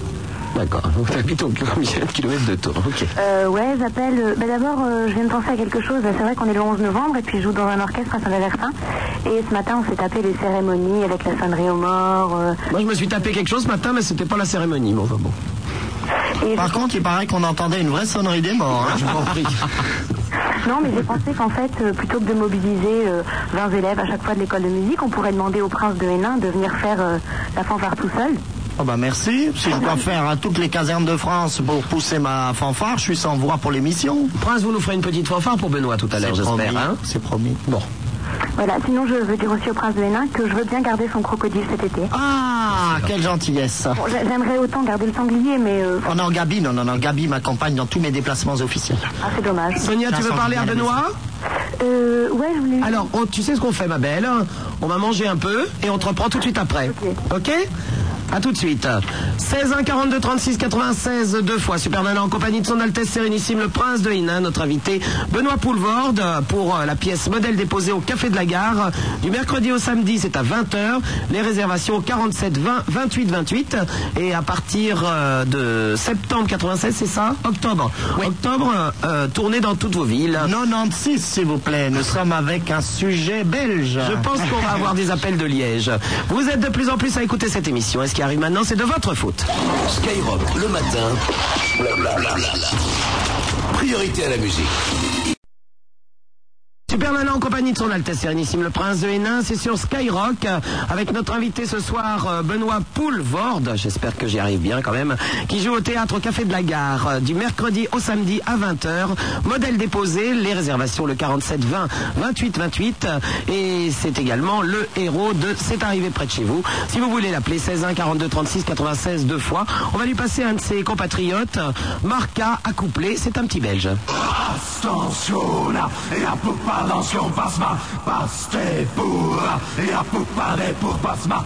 D'accord. Donc t'habites au combien de kilomètres de Tours Ok. Euh, ouais, j'appelle. euh, bah D'abord, euh, je viens de penser à quelque chose. C'est vrai qu'on est le 11 novembre et puis je joue dans un orchestre à Saint-Aversin. Et ce matin, on s'est tapé les cérémonies avec la sonnerie aux morts. euh, Moi, je me suis tapé quelque chose ce matin, mais c'était pas la cérémonie. Bon, enfin bon. et Par contre, il paraît qu'on entendait une vraie sonnerie des morts. hein. Je vous en prie. Non, mais j'ai pensé qu'en fait, euh, plutôt que de mobiliser euh, 20 élèves à chaque fois de l'école de musique, on pourrait demander au prince de Hénin de venir faire euh, la fanfare tout seul. Oh bah merci. Si je dois faire à toutes les casernes de France pour pousser ma fanfare, je suis sans voix pour l'émission. Prince, vous nous ferez une petite fanfare pour Benoît tout à l'heure, C'est j'espère. promis, Hein C'est promis. bon. Voilà, sinon je veux dire aussi au prince de Hénin que je veux bien garder son crocodile cet été. Ah, quelle gentillesse. Bon, J'aimerais autant garder le sanglier, mais euh, On est en Gabi, non, non, non. Gabi m'accompagne dans tous mes déplacements officiels. ah, c'est dommage. Sonia, tu veux parler à Benoît Euh, ouais, je voulais... Alors, oh, tu sais ce qu'on fait, ma belle? On va manger un peu et on te reprend tout de suite après. Ok. Ok? À tout de suite. 16 1 42 36 96 deux fois. Super Nana en compagnie de son Altesse Sérénissime le Prince de Hénin, notre invité Benoît Poulvorde pour euh, la pièce modèle déposée au Café de la Gare du mercredi au samedi, c'est à 20h. Les réservations au 47 20 28 28 et à partir euh, de septembre 96, c'est ça? Octobre. Octobre, euh, euh, tournée dans toutes vos villes. 96, s'il vous plaît. Nous sommes avec un sujet belge. Je pense qu'on va avoir des appels de Liège. Vous êtes de plus en plus à écouter cette émission. Qui arrive maintenant, c'est de votre faute. Skyrock le matin. Blablabla. Priorité à la musique. Super Nana en compagnie de son Altesse Sérénissime le Prince de Hénin, c'est sur Skyrock euh, avec notre invité ce soir euh, Benoît Poulvorde, j'espère que j'y arrive bien quand même, qui joue au théâtre au Café de la Gare euh, du mercredi au samedi à 20h. Modèle déposé, les réservations le 47 20 28 28 euh, et c'est également le héros de C'est arrivé près de chez vous. Si vous voulez l'appeler 16 1 42 36 96 deux fois, on va lui passer un de ses compatriotes, Marca accouplé, c'est un petit belge. Attention, pasma, paste pura, e a pupa de pour pasma.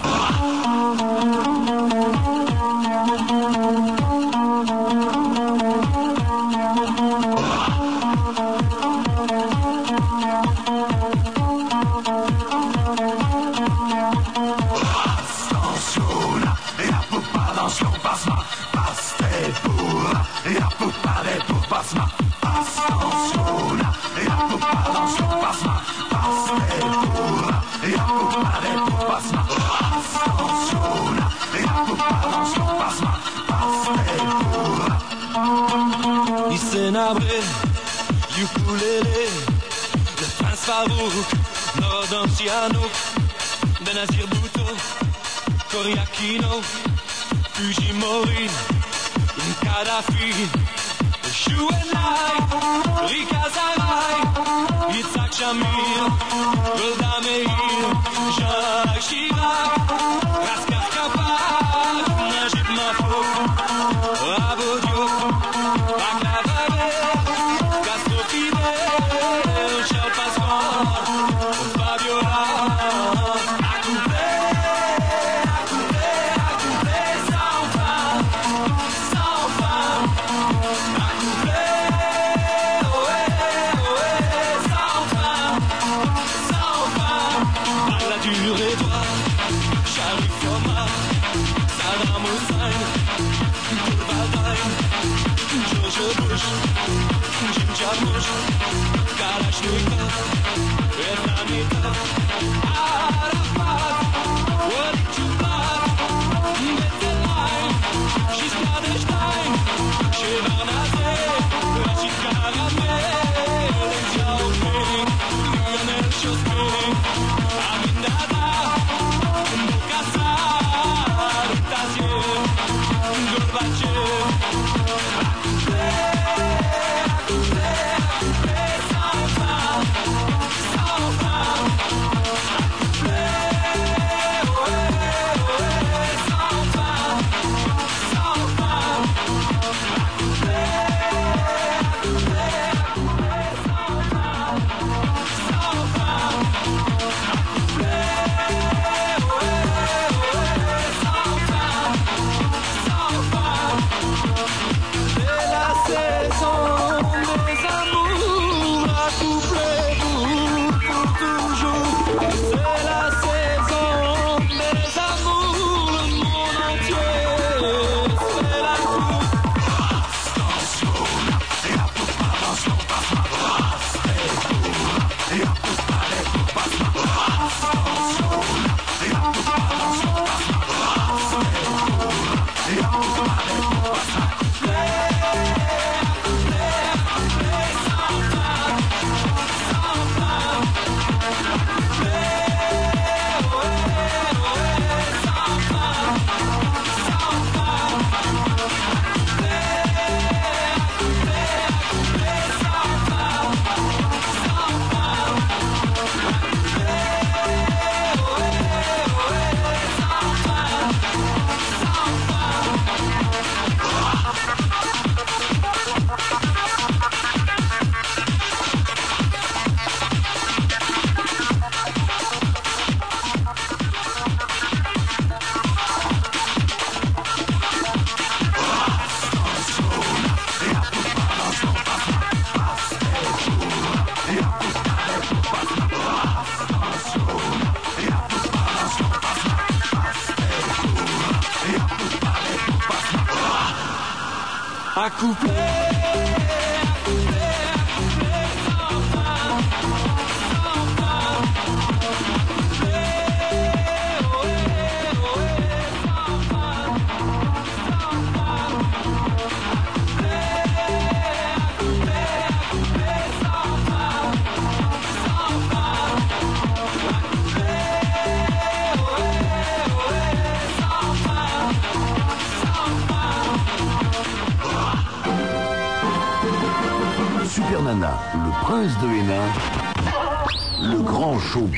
Sanuk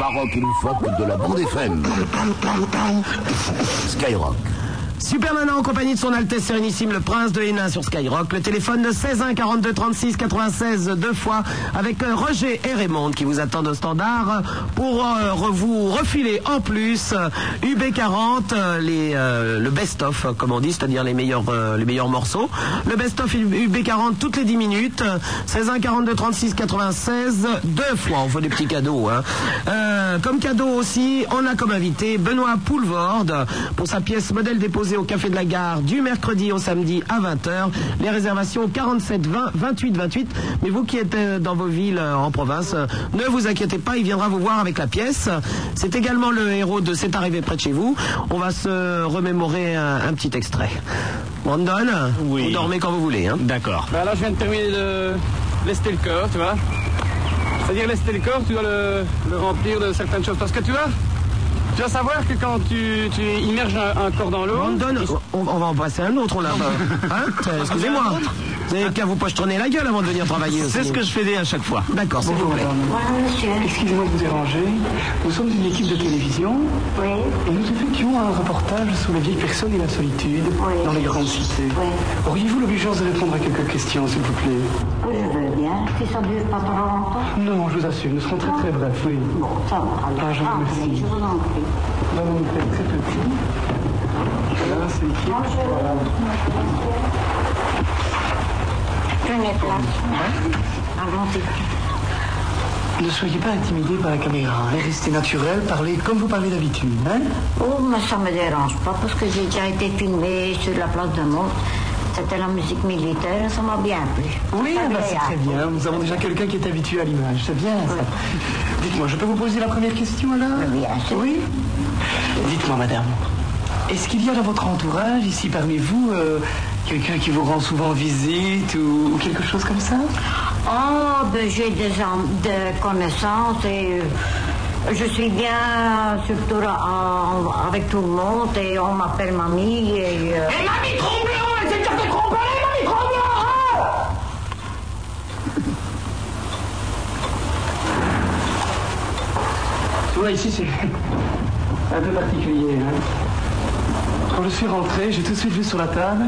baroque et loufoque de la bande FM. Skyrock. Superman en compagnie de son Altesse Sérénissime, le Prince de Hénin sur Skyrock. Le téléphone de 16 1 42 36 96 deux fois avec euh, Roger et Raymond qui vous attendent au standard pour euh, vous refiler en plus euh, UB40, euh, les, euh, le best-of comme on dit, c'est-à-dire les meilleurs, morceaux. Le best-of UB40 toutes les 10 minutes. 16 1 42 36 96 deux fois. On fait des petits cadeaux. hein. Comme cadeau aussi, on a comme invité Benoît Poulvorde pour sa pièce modèle déposée au Café de la Gare du mercredi au samedi à 20h. Les réservations 47 20 28 28. Mais vous qui êtes euh, dans vos villes euh, en province, euh, ne vous inquiétez pas, il viendra vous voir avec la pièce. C'est également le héros de C'est arrivé près de chez vous. On va se remémorer un, un petit extrait. Brandon, Oui. vous dormez quand vous voulez. Hein. D'accord. Bah là, je viens de terminer de lester le corps, tu vois. C'est-à-dire lester le corps, tu dois le, le remplir de certaines choses. Parce que tu vois, tu dois savoir que quand tu, tu immerges un, un corps dans l'eau... On, on va en passer un autre, on l'a. Hein Excusez-moi. Vous avez qu'à vous pochetronner la gueule avant de venir travailler aussi. C'est ce que je fais à chaque fois. D'accord, s'il vous plaît. Excusez-moi de vous déranger. Nous sommes une équipe de télévision et nous effectuons un reportage sur les vieilles personnes et la solitude dans les grandes cités. Auriez-vous l'obligeance de répondre à quelques questions, s'il vous plaît? Oui, je veux bien. Si ça dure pas trop longtemps. Non, je vous assure, nous serons très très brefs, oui. Bon, ça va. Ah, je vous remercie. Je vous en prie. Vous faites très petit. Voilà, c'est l'équipe. Voilà. Ne soyez pas intimidés par la caméra. hein. Restez naturel, parlez comme vous parlez d'habitude. Hein Oh, mais ça me dérange pas parce que j'ai déjà été filmé sur la place de Mont. C'était la musique militaire, ça m'a bien plu. Oui, ah bah, c'est très bien. Nous avons déjà quelqu'un qui est habitué à l'image. C'est bien ça. Dites-moi, je peux vous poser la première question alors? Bien sûr. Oui? Dites-moi, madame, est-ce qu'il y a dans votre entourage, ici parmi vous, euh, quelqu'un qui vous rend souvent visite ou, ou quelque chose comme ça? Oh, ben, j'ai des, connaissances et euh, je suis bien surtout avec tout le monde et on m'appelle mamie et... euh, mamie Tromblon, elle s'est déjà fait tromper, mamie Tromblon Tu vois, ici, c'est un peu particulier. hein? Quand je suis rentré, j'ai tout de suite vu sur la table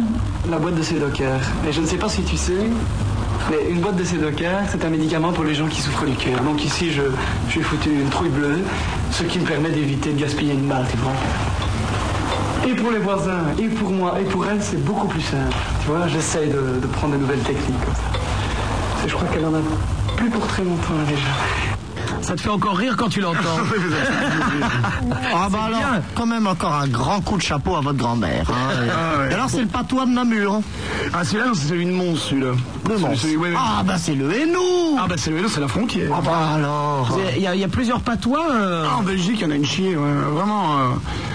la boîte de Sédocar. Et je ne sais pas si tu sais, mais une boîte de Sédocar, c'est un médicament pour les gens qui souffrent du cœur. Donc ici, je, je suis foutu une trouille bleue, ce qui me permet d'éviter de gaspiller une balle, tu vois. Et pour les voisins, et pour moi, et pour elle, c'est beaucoup plus simple. Tu vois, j'essaye de, de prendre de nouvelles techniques comme ça. Je crois qu'elle en a plus pour très longtemps déjà. Ça te fait encore rire quand tu l'entends. Ah bah alors, quand même encore un grand coup de chapeau à votre grand-mère. hein. Ah ouais. Et alors c'est le patois de Namur. Ah, celui-là, non, c'est celui de Mons, celui-là. Le Celui- Mons. celui- ouais, ouais. Ah bah c'est le Hainaut. Ah, bah, c'est le c'est la frontière. Ah bah alors. Il y, a- il y a plusieurs patois. euh, Ah, en Belgique, il y en a une chier, ouais. vraiment.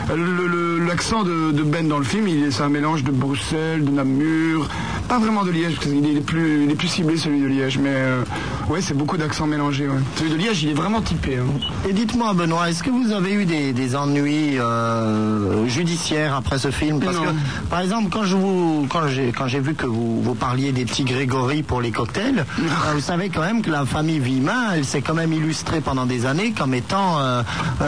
euh, le- le- L'accent de, de Ben dans le film, il est- c'est un mélange de Bruxelles, de Namur, pas vraiment de Liège, parce qu'il est plus, il est plus ciblé celui de Liège, mais euh, ouais, c'est beaucoup d'accents mélangés. Ouais. Celui de Liège, il est vraiment typé. hein. Et dites-moi Benoît, est-ce que vous avez eu des, des ennuis euh, judiciaires après ce film? Parce Non. que par exemple quand je vous quand j'ai quand j'ai vu que vous, vous parliez des petits Grégory pour les cocktails, euh, vous savez quand même que la famille Villemin, elle s'est quand même illustrée pendant des années comme étant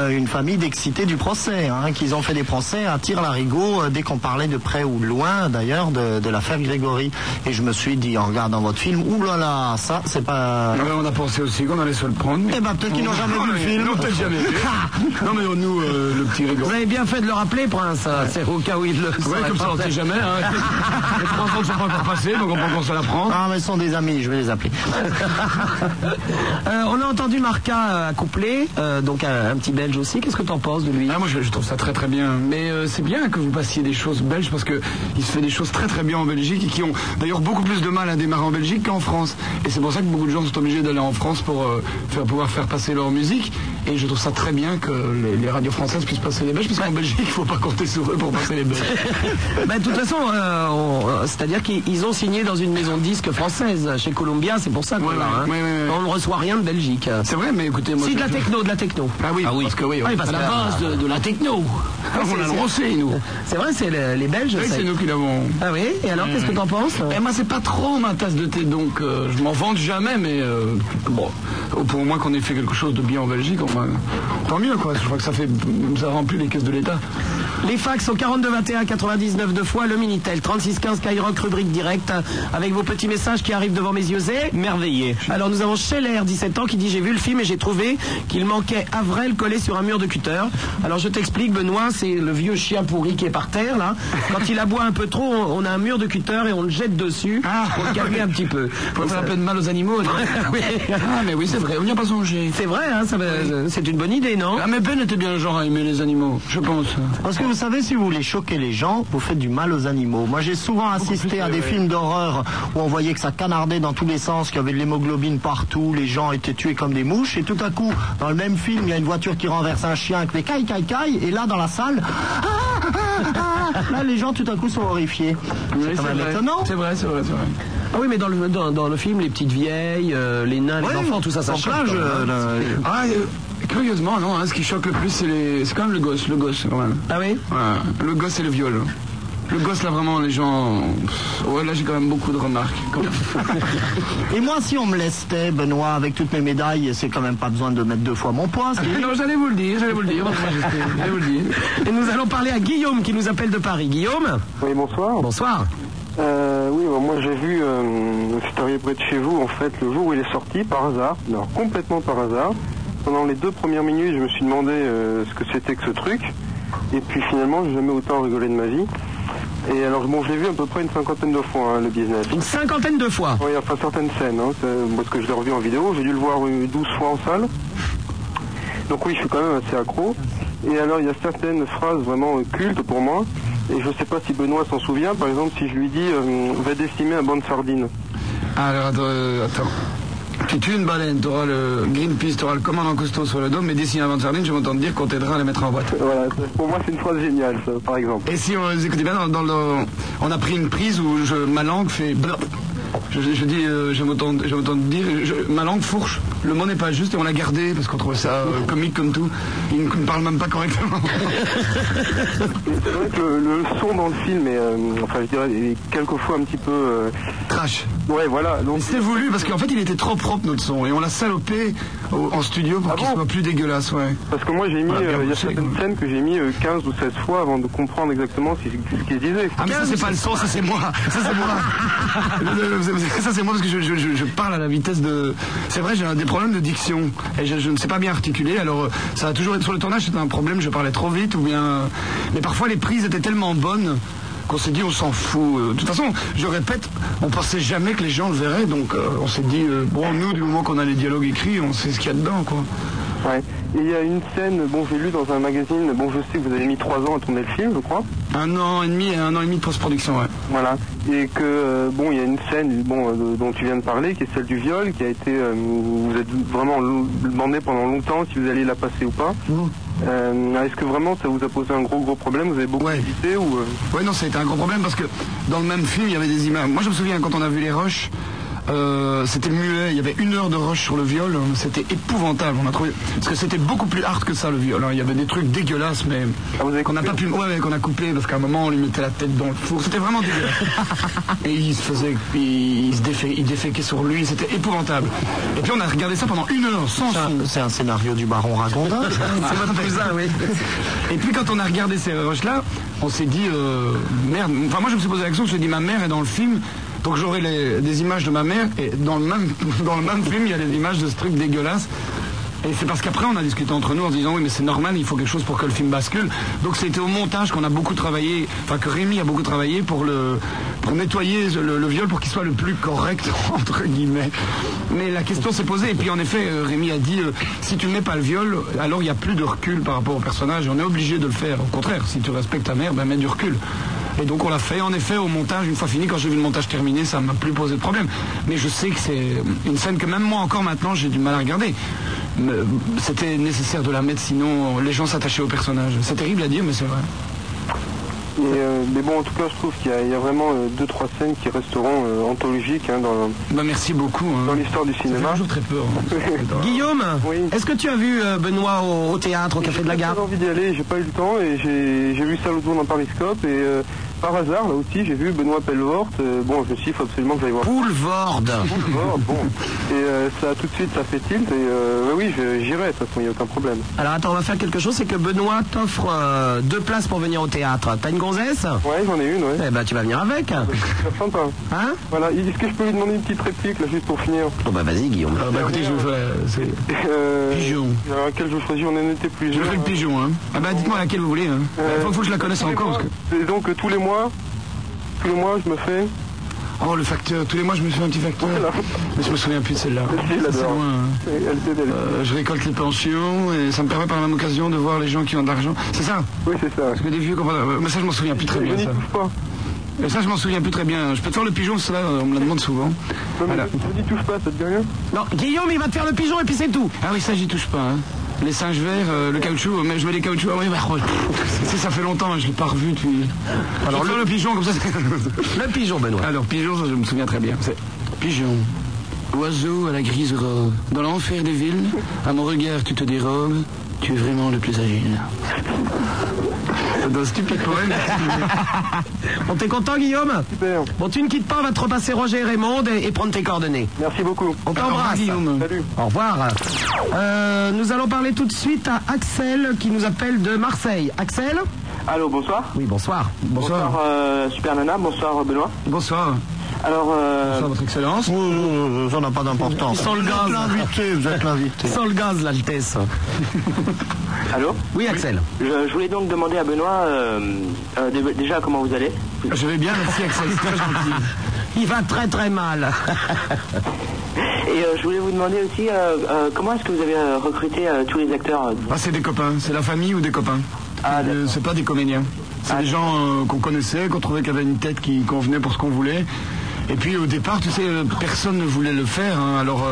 une famille d'excités du procès, hein, qu'ils ont fait des procès à tir larigot euh, dès qu'on parlait de près ou de loin d'ailleurs de, de l'affaire Grégory. Et je me suis dit en regardant votre film, oulala, ça c'est pas Ouais, on a pensé aussi qu'on allait se le prendre. mais- Eh ben, peut-être qu'ils n'ont jamais vu le film. Non, peut-être jamais vu. non, mais nous, euh, le petit Grégory. Vous avez bien fait de le rappeler, Prince. C'est au cas où il le Ouais, comme ça, on sait jamais. Hein. Les trois ans ne sont pas encore passés, donc on peut encore se la prendre. Ah, mais ce sont des amis, je vais les appeler. Euh, on a entendu Marca euh, accoupler, euh, donc un, un petit belge aussi. Qu'est-ce que t'en penses de lui Ah, moi je, je trouve ça très très bien. Mais euh, c'est bien que vous passiez des choses belges parce que il se fait des choses très très bien en Belgique et qui ont d'ailleurs beaucoup plus de mal à démarrer en Belgique qu'en France. Et c'est pour ça que beaucoup de gens sont obligés d'aller en France pour euh, faire, pouvoir faire passer leur musique. Et je trouve ça très bien que les, les radios françaises puissent passer les belges parce qu'en Belgique il faut pas compter sur eux pour passer les belges. Bah, de toute façon, euh, on- euh, c'est-à-dire qu'ils ils ont signé dans une maison de disques française chez Columbia, c'est pour ça qu'on Ouais, l'a, ouais, hein. ouais. On ne reçoit rien de Belgique. C'est vrai, mais écoutez, moi Si de la techno, de la techno. Ah oui, parce que oui, Oui, parce à la base de, de la techno. Ah, on c'est- l'a lancé, nous. C'est vrai, c'est le- les Belges. Oui, c'est nous qui l'avons. Ah oui. Et alors, qu'est-ce que t'en penses Eh, moi, c'est pas trop ma tasse de thé, donc euh, je m'en vante jamais, mais euh, bon, pour moi qu'on ait fait quelque chose de bien en Belgique, on tant mieux, quoi. Je crois que ça fait, ça remplit les caisses de l'État. Les fax sont 42 21 99 deux fois, le Minitel 36 15 Skyrock rubrique direct avec vos petits messages qui arrivent devant mes yeux et merveilleux. Alors nous avons Scheller 17 ans qui dit j'ai vu le film et j'ai trouvé qu'il manquait Avrel collé sur un mur de cutter. Alors je t'explique Benoît, c'est le vieux chien pourri qui est par terre là. Quand il aboie un peu trop, on a un mur de cutter et on le jette dessus pour le calmer un petit peu. Faut faire un peu de mal aux animaux. Oui. Ah, mais oui, c'est vrai, on n'y a pas songé. C'est vrai, hein, c'est une bonne idée, non? Ah, mais Ben était bien le genre à aimer les animaux, je pense. Parce que vous savez, si vous voulez choquer les gens, vous faites du mal aux animaux. Moi, j'ai souvent assisté à des films d'horreur où on voyait que ça canardait dans tous les sens, qu'il y avait de l'hémoglobine partout, les gens étaient tués comme des mouches, et tout à coup, dans le même film, il y a une voiture qui renverse un chien qui fait caille, caille, caille, et là, dans la salle, ah, ah, ah, là, les gens, tout à coup, sont horrifiés. C'est quand même vrai. étonnant. C'est vrai, c'est vrai, c'est vrai. Ah oui, mais dans le, dans, dans le film, les petites vieilles, euh, les nains, les enfants, tout ça, ça Ah, euh, curieusement, non, hein, ce qui choque le plus, c'est les... c'est quand même le gosse, le gosse, quand même. Ah oui? Ouais, le gosse et le viol. Le gosse, là, vraiment, les gens... Ouais, là, j'ai quand même beaucoup de remarques. Et moi, si on me lestait, Benoît, avec toutes mes médailles, c'est quand même pas besoin de mettre deux fois mon poids. non, j'allais vous le dire, j'allais vous le dire, votre majesté, j'allais vous le dire. Et nous allons parler à Guillaume qui nous appelle de Paris. Guillaume? Oui, bonsoir. Bonsoir. Euh, oui, moi j'ai vu euh, c'est arrivé près de chez vous en fait le jour où il est sorti par hasard, alors complètement par hasard. Pendant les deux premières minutes, je me suis demandé euh, ce que c'était que ce truc, et puis finalement, j'ai jamais autant rigolé de ma vie. Et alors bon, je l'ai vu à peu près une cinquantaine de fois hein, le business. Une cinquantaine de fois? Oui, enfin certaines scènes, hein, parce que je l'ai revu en vidéo, j'ai dû le voir euh, 12 fois en salle. Donc oui, je suis quand même assez accro. Et alors, il y a certaines phrases vraiment euh, cultes pour moi. Et je sais pas si Benoît s'en souvient. Par exemple, si je lui dis euh, va décimer un banc de sardines. Alors, attends, euh, attends. Tu tues une baleine, t'auras le Greenpeace, t'auras le commandant Cousteau sur le dos, mais d'ici avant de sardine, je vais m'entendre dire qu'on t'aidera à les mettre en boîte. Voilà, pour moi, c'est une phrase géniale, ça, par exemple. Et si on, vous écoutez bien, dans, dans le- on a pris une prise où je, ma langue fait... Je, je dis, euh, je m'entends dire, je- ma langue fourche. Le mot n'est pas juste et on l'a gardé parce qu'on trouvait ça euh, comique comme tout. Il ne parle même pas correctement. C'est vrai que le, le son dans le film est, euh, enfin, je dirais, est quelquefois un petit peu... Trash. Ouais, voilà. Donc, c'était voulu parce qu'en fait, il était trop propre notre son et on l'a salopé au- en studio pour Ah qu'il bon soit plus dégueulasse, ouais. parce que moi, j'ai mis, Voilà, euh, il y a certaines scènes que j'ai mis euh, 15 ou 16 fois avant de comprendre exactement ce qu'il ce qu'il disait. Ah mais ça c'est pas le son, ça c'est moi. Ça c'est moi. Ça c'est moi parce que je, je- je- je parle à la vitesse de. C'est vrai, j'ai des problèmes de diction et je, ne sais pas bien articuler. Alors euh, ça a toujours été sur le tournage, c'était un problème. Je parlais trop vite ou bien. euh, Mais parfois les prises étaient tellement bonnes qu'on s'est dit on s'en fout. Euh, De toute façon, je répète, on pensait jamais que les gens le verraient, donc euh, on s'est dit euh, bon nous du moment qu'on a les dialogues écrits, on sait ce qu'il y a dedans quoi. Ouais. Et il y a une scène, bon, j'ai lu dans un magazine, bon, je sais que vous avez mis 3 ans à tourner le film, je crois. Un an et demi et un an et demi de post-production, ouais. Voilà. Et que, euh, bon, il y a une scène bon, euh, dont tu viens de parler, qui est celle du viol, qui a été. euh, vous êtes vraiment demandé pendant longtemps si vous alliez la passer ou pas. Euh, Est-ce que vraiment ça vous a posé un gros gros problème? Vous avez beaucoup Ouais. hésité ou. euh, Ouais, non, ça a été un gros problème parce que dans le même film, il y avait des images. Moi, je me souviens quand on a vu les rushs, euh, c'était muet. Il y avait une heure de rush sur le viol. C'était épouvantable. On a trouvé parce que c'était beaucoup plus hard que ça le viol. hein. Il y avait des trucs dégueulasses, mais Ah, qu'on n'a pas pu. Ouais, qu'on a coupé parce qu'à un moment on lui mettait la tête dans le four. C'était vraiment dégueulasse. Et il se faisait, il, il se défait, il déféquait sur lui. C'était épouvantable. Et puis on a regardé ça pendant une heure sans C'est un- son. C'est un scénario du baron Ragondin. C'est votre cousin, oui. Et puis quand on a regardé ces rushs-là, on s'est dit, euh, merde, enfin moi je me suis posé la question, je me suis dit, ma mère est dans le film, donc j'aurai des images de ma mère, et dans le même, film, il y a des images de ce truc dégueulasse. Et c'est parce qu'après on a discuté entre nous en disant oui mais c'est normal, il faut quelque chose pour que le film bascule. Donc c'était au montage qu'on a beaucoup travaillé, enfin que Rémi a beaucoup travaillé pour nettoyer le, viol pour qu'il soit le plus correct entre guillemets. Mais la question s'est posée et puis en effet euh, Rémi a dit euh, si tu ne mets pas le viol, alors il n'y a plus de recul par rapport au personnage. On est obligé de le faire. Au contraire, si tu respectes ta mère, ben mets du recul. Et donc on l'a fait en effet au montage, une fois fini, quand j'ai vu le montage terminé, ça m'a plus posé de problème. Mais je sais que c'est une scène que même moi encore maintenant j'ai du mal à regarder. Euh, C'était nécessaire de la mettre, sinon les gens s'attachaient au personnage. C'est terrible à dire, mais c'est vrai. Et, euh, mais bon, en tout cas, je trouve qu'il y, a- il y a vraiment euh, deux, trois scènes qui resteront euh, anthologiques hein, dans, Bah merci beaucoup. hein. dans l'histoire du cinéma. toujours très peur. Guillaume, est-ce que tu as vu euh, Benoît au, au théâtre, au Café de la Gare J'ai envie d'y aller, j'ai pas eu le temps et j'ai j'ai vu ça l'autre jour dans Pariscope et euh, par hasard là aussi j'ai vu Benoît Pellevort. euh, bon, je me suis dit, il faut absolument que j'aille voir. Poulvord. Poulvord, bon. Et euh, ça tout de suite ça fait tilt et euh, bah oui, je- j'irai de toute façon, il n'y a aucun problème. Alors attends, on va faire quelque chose, c'est que Benoît t'offre euh, deux places pour venir au théâtre. T'as une gonzesse? Ouais, j'en ai une, ouais. Eh ben tu vas venir avec. C'est sympa. Hein? Voilà, est-ce que je peux lui demander une petite réplique là juste pour finir? Oh bah vas-y Guillaume. Ah, bah écoutez, je vous fais euh, pigeon. Alors, laquelle je choisis? On en était Je plusieurs. fais le pigeon, hein. Ah bah dites-moi laquelle vous voulez, hein. Il faut, faut que je la connaisse tous les encore. mois. Parce que... Et donc euh, tous les mois, tous les mois je me fais. Oh le facteur, tous les mois je me fais un petit facteur. Mais je me souviens plus de celle-là. Je C'est loin. hein. Euh, récolte les pensions et ça me permet par la même occasion de voir les gens qui ont de l'argent. C'est ça Oui, c'est ça. Parce que des vieux euh, Mais ça je m'en souviens plus très bien ça. touche pas. Et ça je m'en souviens plus très bien. Je peux te faire le pigeon, cela on me la demande souvent. Non, mais Voilà. je n'y touche pas, ça te dit rien Non, Guillaume il va te faire le pigeon et puis c'est tout. Ah oui ça j'y touche pas. Hein. Les singes verts, euh, le caoutchouc, mais je mets les caoutchoucs. Ah oui, bah, ça fait longtemps, je l'ai pas revu depuis. Alors le... le pigeon comme ça. c'est- Le pigeon Benoît. Alors, pigeon, ça, je me souviens très bien. C'est pigeon. Oiseau à la grise robe. Dans l'enfer des villes, à mon regard, tu te dérobes. Tu es vraiment le plus agile. C'est un stupide poème. Bon t'es content Guillaume Super. Bon tu ne quittes pas, on va te repasser Roger et Raymond et, et prendre tes coordonnées. Merci beaucoup. On Au revoir, t'embrasse. Guillaume. Salut. Au revoir. Euh, nous allons parler tout de suite à Axel qui nous appelle de Marseille. Axel Allô, bonsoir. Oui, bonsoir. Bonsoir. euh, Super Nana, bonsoir Benoît. Bonsoir. Alors, euh, Bonsoir, votre excellence. Euh, Ça n'a pas d'importance. Sans le Vous êtes gaz. l'invité, vous êtes l'invité. Sans le gaz, l'Altesse. allô Oui, Axel. je, je voulais donc demander à Benoît euh, euh, dé- déjà comment vous allez. Je vais bien, merci Axel, c'est très gentil. Il va très très mal. Et euh, je voulais vous demander aussi euh, euh, comment est-ce que vous avez recruté euh, tous les acteurs euh, Ah, c'est des copains, c'est la famille ou des copains Ah, Euh, C'est pas des comédiens. C'est des gens euh, qu'on connaissait, qu'on trouvait qu'il y avait une tête qui convenait pour ce qu'on voulait. Et puis au départ, tu sais, euh, personne ne voulait le faire. hein. Alors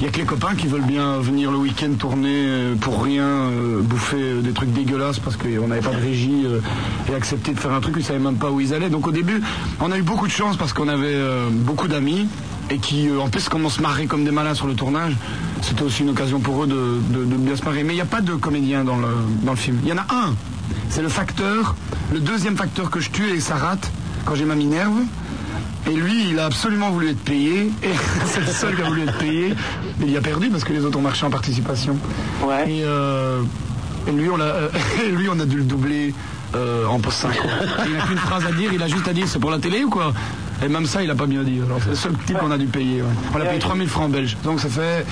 il y a que les copains qui veulent bien venir le week-end tourner euh, pour rien, euh, bouffer euh, des trucs dégueulasses parce qu'on n'avait pas de régie euh, et accepter de faire un truc, ils savaient même pas où ils allaient. Donc au début, on a eu beaucoup de chance parce qu'on avait euh, beaucoup d'amis et qui euh, en plus comme on se marrait comme des malins sur le tournage, c'était aussi une occasion pour eux de, de- de bien se marrer. Mais il n'y a pas de comédien dans le, dans le film. Il y en a un, c'est le facteur, le deuxième facteur que je tue et ça rate quand j'ai ma minerve. Et lui, il a absolument voulu être payé, et c'est le seul qui a voulu être payé, mais il a perdu parce que les autres ont marché en participation. Ouais. Et, euh, et lui, on a, euh, et lui, on a dû le doubler euh, en post 5. Il n'a qu'une phrase à dire, il a juste à dire c'est pour la télé ou quoi? Et même ça, il a pas bien dit. Alors, c'est le seul type qu'on a dû payer. ouais. On a payé 3000 francs belges. Donc ça fait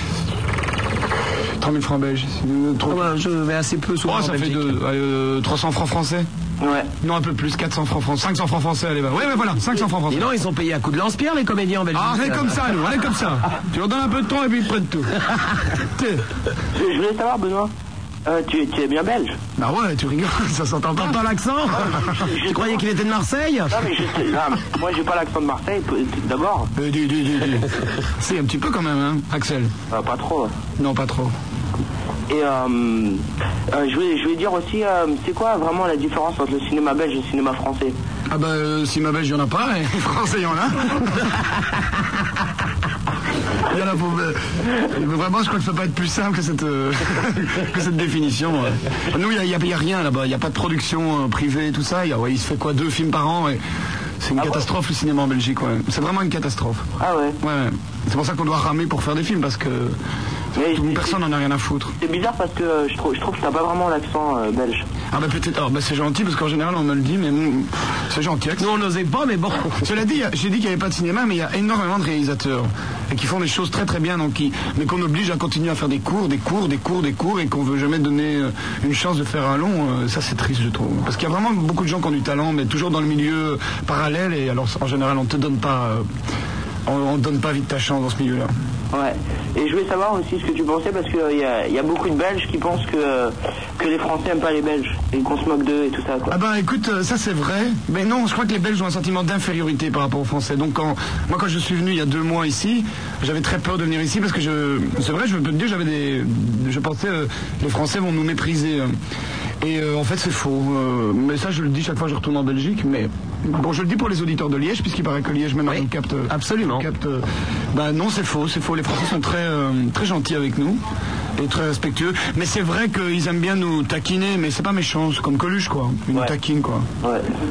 3000 francs belges. C'est trop- je vais assez peu souvent Oh, en ça fait Belgique. de, euh, 300 francs français Ouais. Non, un peu plus, 400 francs français. 500 francs français, allez, va. Ouais, ouais, voilà, 500 francs français. Non, ils sont payés à coup de lance-pierre, les comédiens en Belgique. Ah, on est comme ça, nous, on est comme ça. Tu leur donnes un peu de temps et puis ils prennent tout. Je voulais savoir Benoît, euh, tu, tu es bien belge Bah ouais, tu rigoles, ça s'entend pas. T'entends l'accent Tu croyais qu'il était de Marseille Non mais je sais, non, moi j'ai pas l'accent de Marseille d'abord. Euh, du, du, du, du. Si, un petit peu quand même, hein, Axel. Euh, pas trop. Non, pas trop. Et euh, euh, je, voulais, je dire aussi, c'est quoi vraiment la différence entre le cinéma belge et le cinéma français? Ah bah, euh, si ma belge, il y en a pas, et français, il y en a. Il y en a pour... euh, Vraiment, je crois que ça peut pas être plus simple que cette, euh, que cette définition. ouais. Nous, il n'y a, rien là-bas. Il n'y a pas de production euh, privée, tout ça. Il, y a- ouais, il se fait quoi Deux films par an et c'est une catastrophe le cinéma en Belgique. ouais. C'est vraiment une catastrophe. Ah ouais. C'est pour ça qu'on doit ramer pour faire des films parce que Personne n'en a rien à foutre. C'est bizarre parce que euh, je trouve, je trouve que t'as pas vraiment l'accent euh, belge. Ah bah peut-être, alors bah c'est gentil parce qu'en général on me le dit, mais c'est gentil. Nous on n'osait pas, mais bon. Cela dit, j'ai dit qu'il n'y avait pas de cinéma, mais il y a énormément de réalisateurs et qui font des choses très très bien, donc qui, mais qu'on oblige à continuer à faire des cours, des cours, des cours, des cours, et qu'on veut jamais donner euh, une chance de faire un long. ça c'est triste je trouve, parce qu'il y a vraiment beaucoup de gens qui ont du talent, mais toujours dans le milieu parallèle, et alors en général on te donne pas, euh, on, on donne pas vite ta chance dans ce milieu-là. Ouais. Et je voulais savoir aussi ce que tu pensais parce qu'il y a, y a beaucoup de Belges qui pensent que, que les Français aiment pas les Belges et qu'on se moque d'eux et tout ça. Quoi. Ah ben écoute, euh, ça c'est vrai, mais non, je crois que les Belges ont un sentiment d'infériorité par rapport aux Français. Donc quand, moi quand je suis venu il y a deux mois ici, j'avais très peur de venir ici parce que je, c'est vrai, je peux te dire, j'avais des, je pensais euh, les Français vont nous mépriser. Euh. Et euh, en fait c'est faux. Euh, mais ça je le dis chaque fois que je retourne en Belgique. Mais bon, je le dis pour les auditeurs de Liège puisqu'il paraît que Liège même nous capte. absolument. Capte, euh, bah non c'est faux, c'est faux. Les Français sont très euh, très gentils avec nous et très respectueux. Mais c'est vrai qu'ils aiment bien nous taquiner, mais c'est pas méchant, c'est comme Coluche quoi. Ils nous taquinent quoi.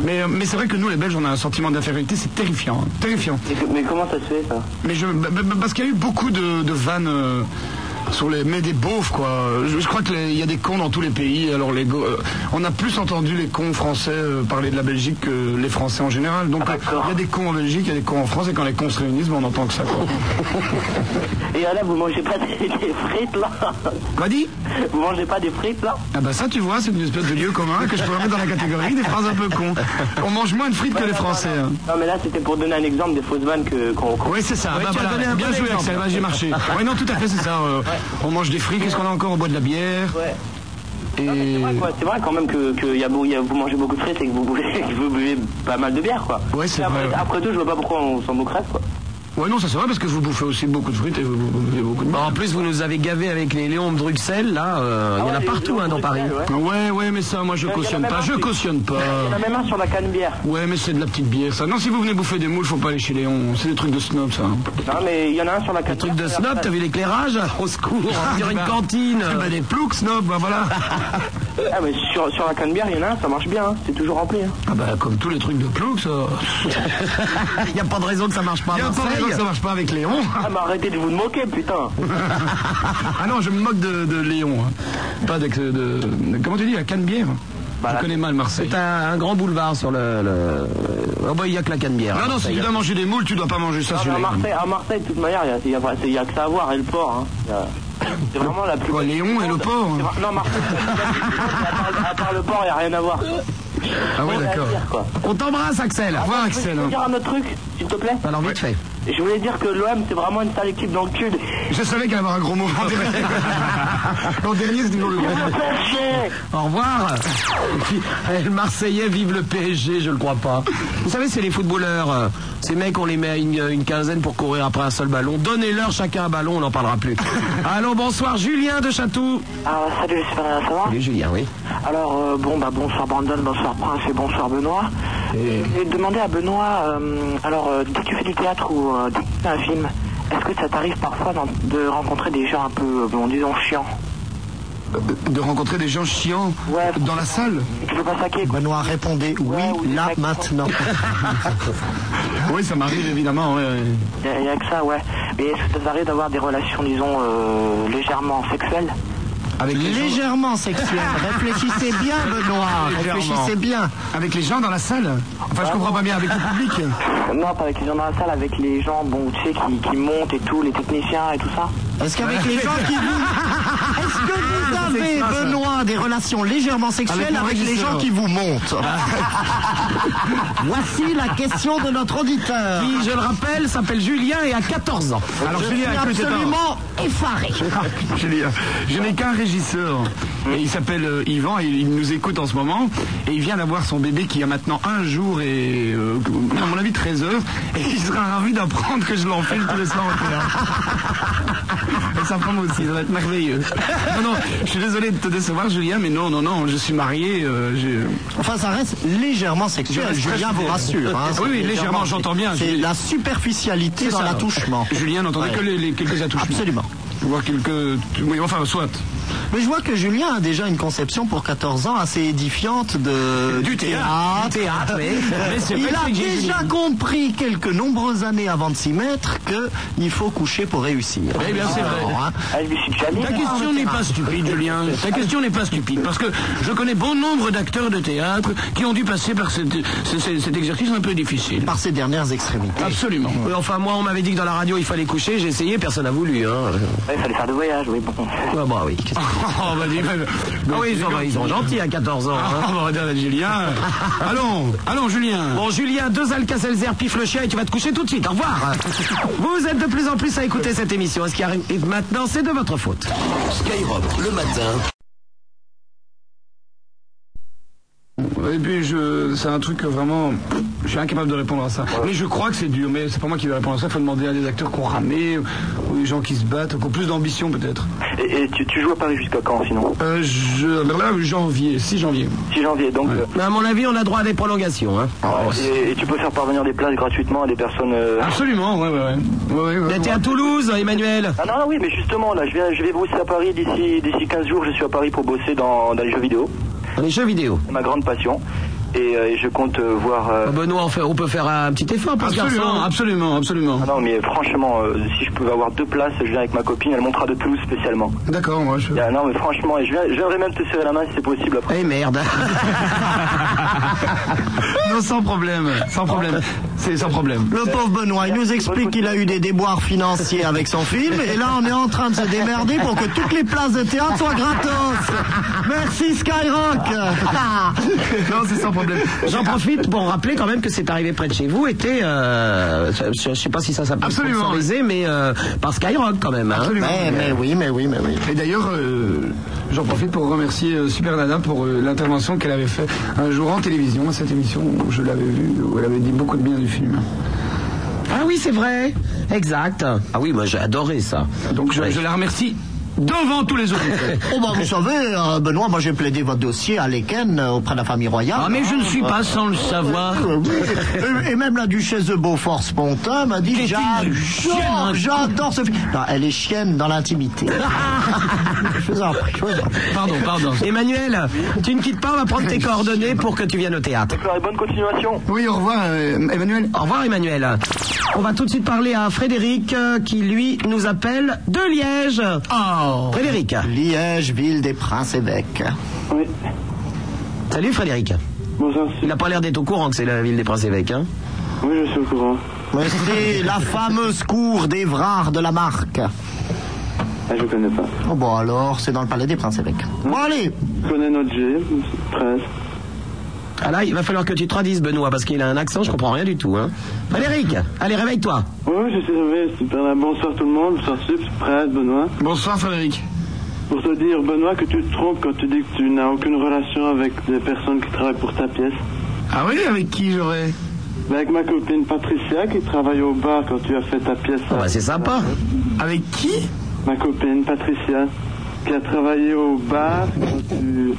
Mais, euh, mais c'est vrai que nous les Belges on a un sentiment d'infériorité, c'est terrifiant, hein, terrifiant. Mais comment ça se fait ça? Mais je, bah, bah, parce qu'il y a eu beaucoup de, de vannes. Sur les, mais des beaufs quoi. Je, je crois qu'il y a des cons dans tous les pays. Alors les, go- euh, on a plus entendu les cons français euh, parler de la Belgique que les Français en général. Donc euh, il y a des cons en Belgique, il y a des cons en France, et quand les cons se réunissent, ben, on entend que ça quoi. Et là, vous mangez pas des, des frites là? Quoi dit Vous mangez pas des frites là? Ah bah ça tu vois, c'est une espèce de lieu commun que je pourrais mettre dans la catégorie des phrases un peu cons. On mange moins de frites que les Français. hein. Non mais là c'était pour donner un exemple des fausses vannes que qu'on. Oui, c'est ça. Ouais, Bah, donné un Bien bon joué. Axel. J'ai marché. Oui, non, tout à fait, c'est ça. On mange des frites. Qu'est-ce qu'on a encore? On boit de la bière. Et... C'est vrai, quand même que, que y a beau- y a- vous mangez beaucoup de frites et que vous buvez, que vous buvez pas mal de bière quoi. Ouais, c'est après, vrai. après tout, je vois pas pourquoi on s'en moquerait quoi. Ouais, non, ça c'est vrai parce que vous bouffez aussi beaucoup de frites et vous buvez beaucoup de en plus, vous nous avez gavé avec les Léons de Bruxelles, là, euh, il y en a partout hein, dans Paris. Ouais, ouais, mais ça, moi je cautionne pas. Je cautionne pas. Il y en a même un sur la canne bière. Ouais, mais c'est de la petite bière, ça. Non, si vous venez bouffer des moules, faut pas aller chez Léon. C'est des trucs de snob, ça. Non mais il y en a un sur la canne Truc de snob, t'as vu l'éclairage Au secours, on dirait une cantine. Bah, des ploucs snob, bah voilà. Ah mais sur, sur la canne bière, il y en a un, ça marche bien, hein. c'est toujours rempli. Hein. Ah bah, comme tous les trucs de ploucs, ça. Il n'y a pas de raison que ça marche pas que ça marche pas avec Léon. Ah mais arrêtez de vous moquer putain. ah non, je me moque de, de Léon. hein. Pas de, de- de- Comment tu dis La canne-bière Je connais mal Marseille. C'est un, un grand boulevard sur le. le- Oh bah, il n'y a que la canne bière. Non, non, si tu dois manger des moules, tu dois pas manger ça Ah, sur mais à, les Marseille, à Marseille, de toute manière, il y a, il y a- il y a que ça à voir et le port. Hein. C'est vraiment la plus. Quoi, Léon et le port hein. Non, Marseille, à part, à part le port, il n'y a rien à voir. Ah ouais, d'accord. On t'embrasse, Axel. Au revoir, Axel. Je peux dire un autre truc, s'il te plaît? Alors, vite fait. Je voulais dire que l'OM, c'est vraiment une sale équipe dans le cul. Je savais qu'il allait avoir un gros mot. L'an dernier, c'est toujours le gros mot. Au revoir. Et puis, eh, le Marseillais vive le PSG, je le crois pas. Vous savez, c'est les footballeurs. euh, Ces mecs, on les met à une, une quinzaine pour courir après un seul ballon. Donnez-leur chacun un ballon, on n'en parlera plus. Allô, bonsoir, Julien de Chatou. Ah, salut, c'est pas ça va Salut, Julien, oui. Alors, euh, bon, bah, bonsoir Brandon, bonsoir Prince et bonsoir Benoît. J'ai demandé à Benoît, euh, alors, euh, dès que tu fais du théâtre ou euh, dès que tu fais un film, est-ce que ça t'arrive parfois de rencontrer des gens un peu, euh, bon, disons, chiants? De rencontrer des gens chiants dans la salle? Tu veux pas saquer? Benoît, répondez oui, là, maintenant. Oui, ça m'arrive évidemment. ouais, ouais. Il n'y a, que ça, ouais. Mais est-ce que ça t'arrive d'avoir des relations, disons, euh, légèrement sexuelles? Avec les gens- Légèrement sexuel. Réfléchissez bien, Benoît. Légèrement. Réfléchissez bien. Avec les gens dans la salle Enfin, je comprends pas bien, avec le public Non, pas avec les gens dans la salle, avec les gens, bon, tu sais, qui, qui montent et tout, les techniciens et tout ça. Est-ce qu'avec les gens qui vous... Est-ce que vous avez, Benoît, des relations légèrement sexuelles Avec les gens qui vous montent Voici la question de notre auditeur. Qui, je le rappelle, s'appelle Julien et a 14 ans. Alors, Je Julien, suis absolument effaré. Julien, je n'ai qu'un régisseur. Et il s'appelle euh, Yvan et il nous écoute en ce moment. Et il vient d'avoir son bébé qui a maintenant un jour et, euh, à mon avis, 13 heures. Et il sera ravi d'apprendre que je l'enfile tous les soirs au théâtre. Et sa femme aussi, ça va être merveilleux. Non, non, je suis désolé de te décevoir, Julien, mais non, non, non, je suis marié. euh, Enfin, ça reste légèrement sexuel, Julien vous rassure. hein. Oui, légèrement, j'entends bien. C'est la superficialité dans l'attouchement. Julien n'entendait Ouais. que les, les quelques attouchements. Absolument. Voir quelques. Oui, enfin, soit. Mais je vois que Julien a déjà une conception pour 14 ans assez édifiante de, Du théâtre. Du théâtre, oui. Mais c'est Il pas a déjà compris quelques nombreuses années avant de s'y mettre qu'il faut coucher pour réussir. Eh bien, c'est vrai. Hein, Ta question n'est pas stupide, Julien. Ta question n'est pas stupide, parce que je connais bon nombre d'acteurs de théâtre qui ont dû passer par cette- cet exercice un peu difficile. Par ces dernières extrémités. Absolument. Oui, enfin, moi, on m'avait dit que dans la radio, il fallait coucher. J'ai essayé, personne n'a voulu. Hein. Il fallait faire de voyage, oui, bon. Ah, bah oui. Oh, bah, dis- Ah oui, ils sont, ils sont gentils à 14 ans. hein. Ah, bah, Julien. Allons, allons, Julien. Bon, Julien, deux Alka-Seltzer, pif le chien et tu vas te coucher tout de suite. Au revoir. Vous êtes de plus en plus à écouter cette émission. Et ce qui arrive maintenant, c'est de votre faute. Skyrock, le matin, Et puis, je, c'est un truc que vraiment, je suis incapable de répondre à ça. Mais je crois que c'est dur, mais c'est pas moi qui vais répondre à ça. Il faut demander à des acteurs qui ont ramé, ou des gens qui se battent, ou qui ont plus d'ambition peut-être. Et, et tu, tu joues à Paris jusqu'à quand sinon? Euh, je, là, janvier, 6 janvier. 6 janvier, donc. euh, Mais à mon avis, on a droit à des prolongations. Hein. et, et tu peux faire parvenir des places gratuitement à des personnes. euh, Absolument, ouais, ouais, ouais. ouais, ouais, ouais. T'es à Toulouse, Emmanuel Ah non, non, oui, mais justement, là, je vais, je vais bosser à Paris d'ici d'ici 15 jours. Je suis à Paris pour bosser dans, dans les jeux vidéo. Les jeux vidéo. C'est ma grande passion. Et, euh, et je compte euh, voir. euh, Ah, Benoît, on, fait- on peut faire un petit effort pour ce Absolument, garçon. absolument, absolument. Ah non, mais franchement, euh, si je peux avoir deux places, je viens avec ma copine. Elle montera de Toulouse spécialement. D'accord, moi je. Ah, non, mais franchement, et je, viens, je viendrai même te serrer la main si c'est possible après. Eh merde. non, sans problème, sans problème. C'est sans problème. Le pauvre Benoît, il nous explique qu'il a eu des déboires financiers avec son film, et là on est en train de se démerder pour que toutes les places de théâtre soient gratos. Merci Skyrock. non, c'est sans problème. J'en profite pour rappeler quand même que c'est arrivé près de chez vous était, euh, je, je sais pas si ça s'appelle Absolument. sponsorisé, mais euh, par Skyrock quand même. Hein. Absolument. Mais, mais oui, mais oui, mais oui. Et d'ailleurs, euh, j'en profite pour remercier euh, Super Nana pour euh, l'intervention qu'elle avait fait un jour en télévision, à cette émission où je l'avais vue, où elle avait dit beaucoup de bien du film. Ah oui, c'est vrai. Exact. Ah oui, moi j'ai adoré ça. Donc je, Ouais. je la remercie devant tous les autres. Oh bah vous savez, euh, Benoît, moi j'ai plaidé votre dossier à l'Eken euh, auprès de la famille royale. Ah, mais je ne suis pas sans le savoir. Euh. Et, et même la duchesse de Beaufort-Spontin m'a dit hein j'adore ce film. Non, elle est chienne dans l'intimité. je vous en prie, je vous en prie. Pardon, pardon. Emmanuel, tu ne quittes pas, on va prendre tes coordonnées pour que tu viennes au théâtre. D'accord, et bonne continuation. Oui, au revoir, euh, Emmanuel. Au revoir Emmanuel. On va tout de suite parler à Frédéric euh, qui lui nous appelle de Liège. Oh. Frédéric. Liège, ville des princes-évêques. Oui. Salut Frédéric. Bonjour, Il n'a pas l'air d'être au courant que c'est la ville des princes-évêques. Hein? Oui, je suis au courant. Mais c'est la fameuse cour d'Évrard de la Marque. Ah, je connais pas. Oh bon alors, c'est dans le palais des princes-évêques. Bon allez, Je connais notre G, 13. Ah là, il va falloir que tu te traduises Benoît parce qu'il a un accent, je comprends rien du tout. Hein. Frédéric, allez réveille-toi. Oui, oui, je suis réveillé, super. Bonsoir tout le monde, bonsoir Sup, 13, Benoît. Bonsoir Frédéric. Pour te dire, Benoît, que tu te trompes quand tu dis que tu n'as aucune relation avec des personnes qui travaillent pour ta pièce. Ah oui, avec qui j'aurais? Ben, avec ma copine Patricia qui travaille au bar quand tu as fait ta pièce. Ah bah c'est sympa. Avec qui? Ma copine Patricia qui a travaillé au bar quand tu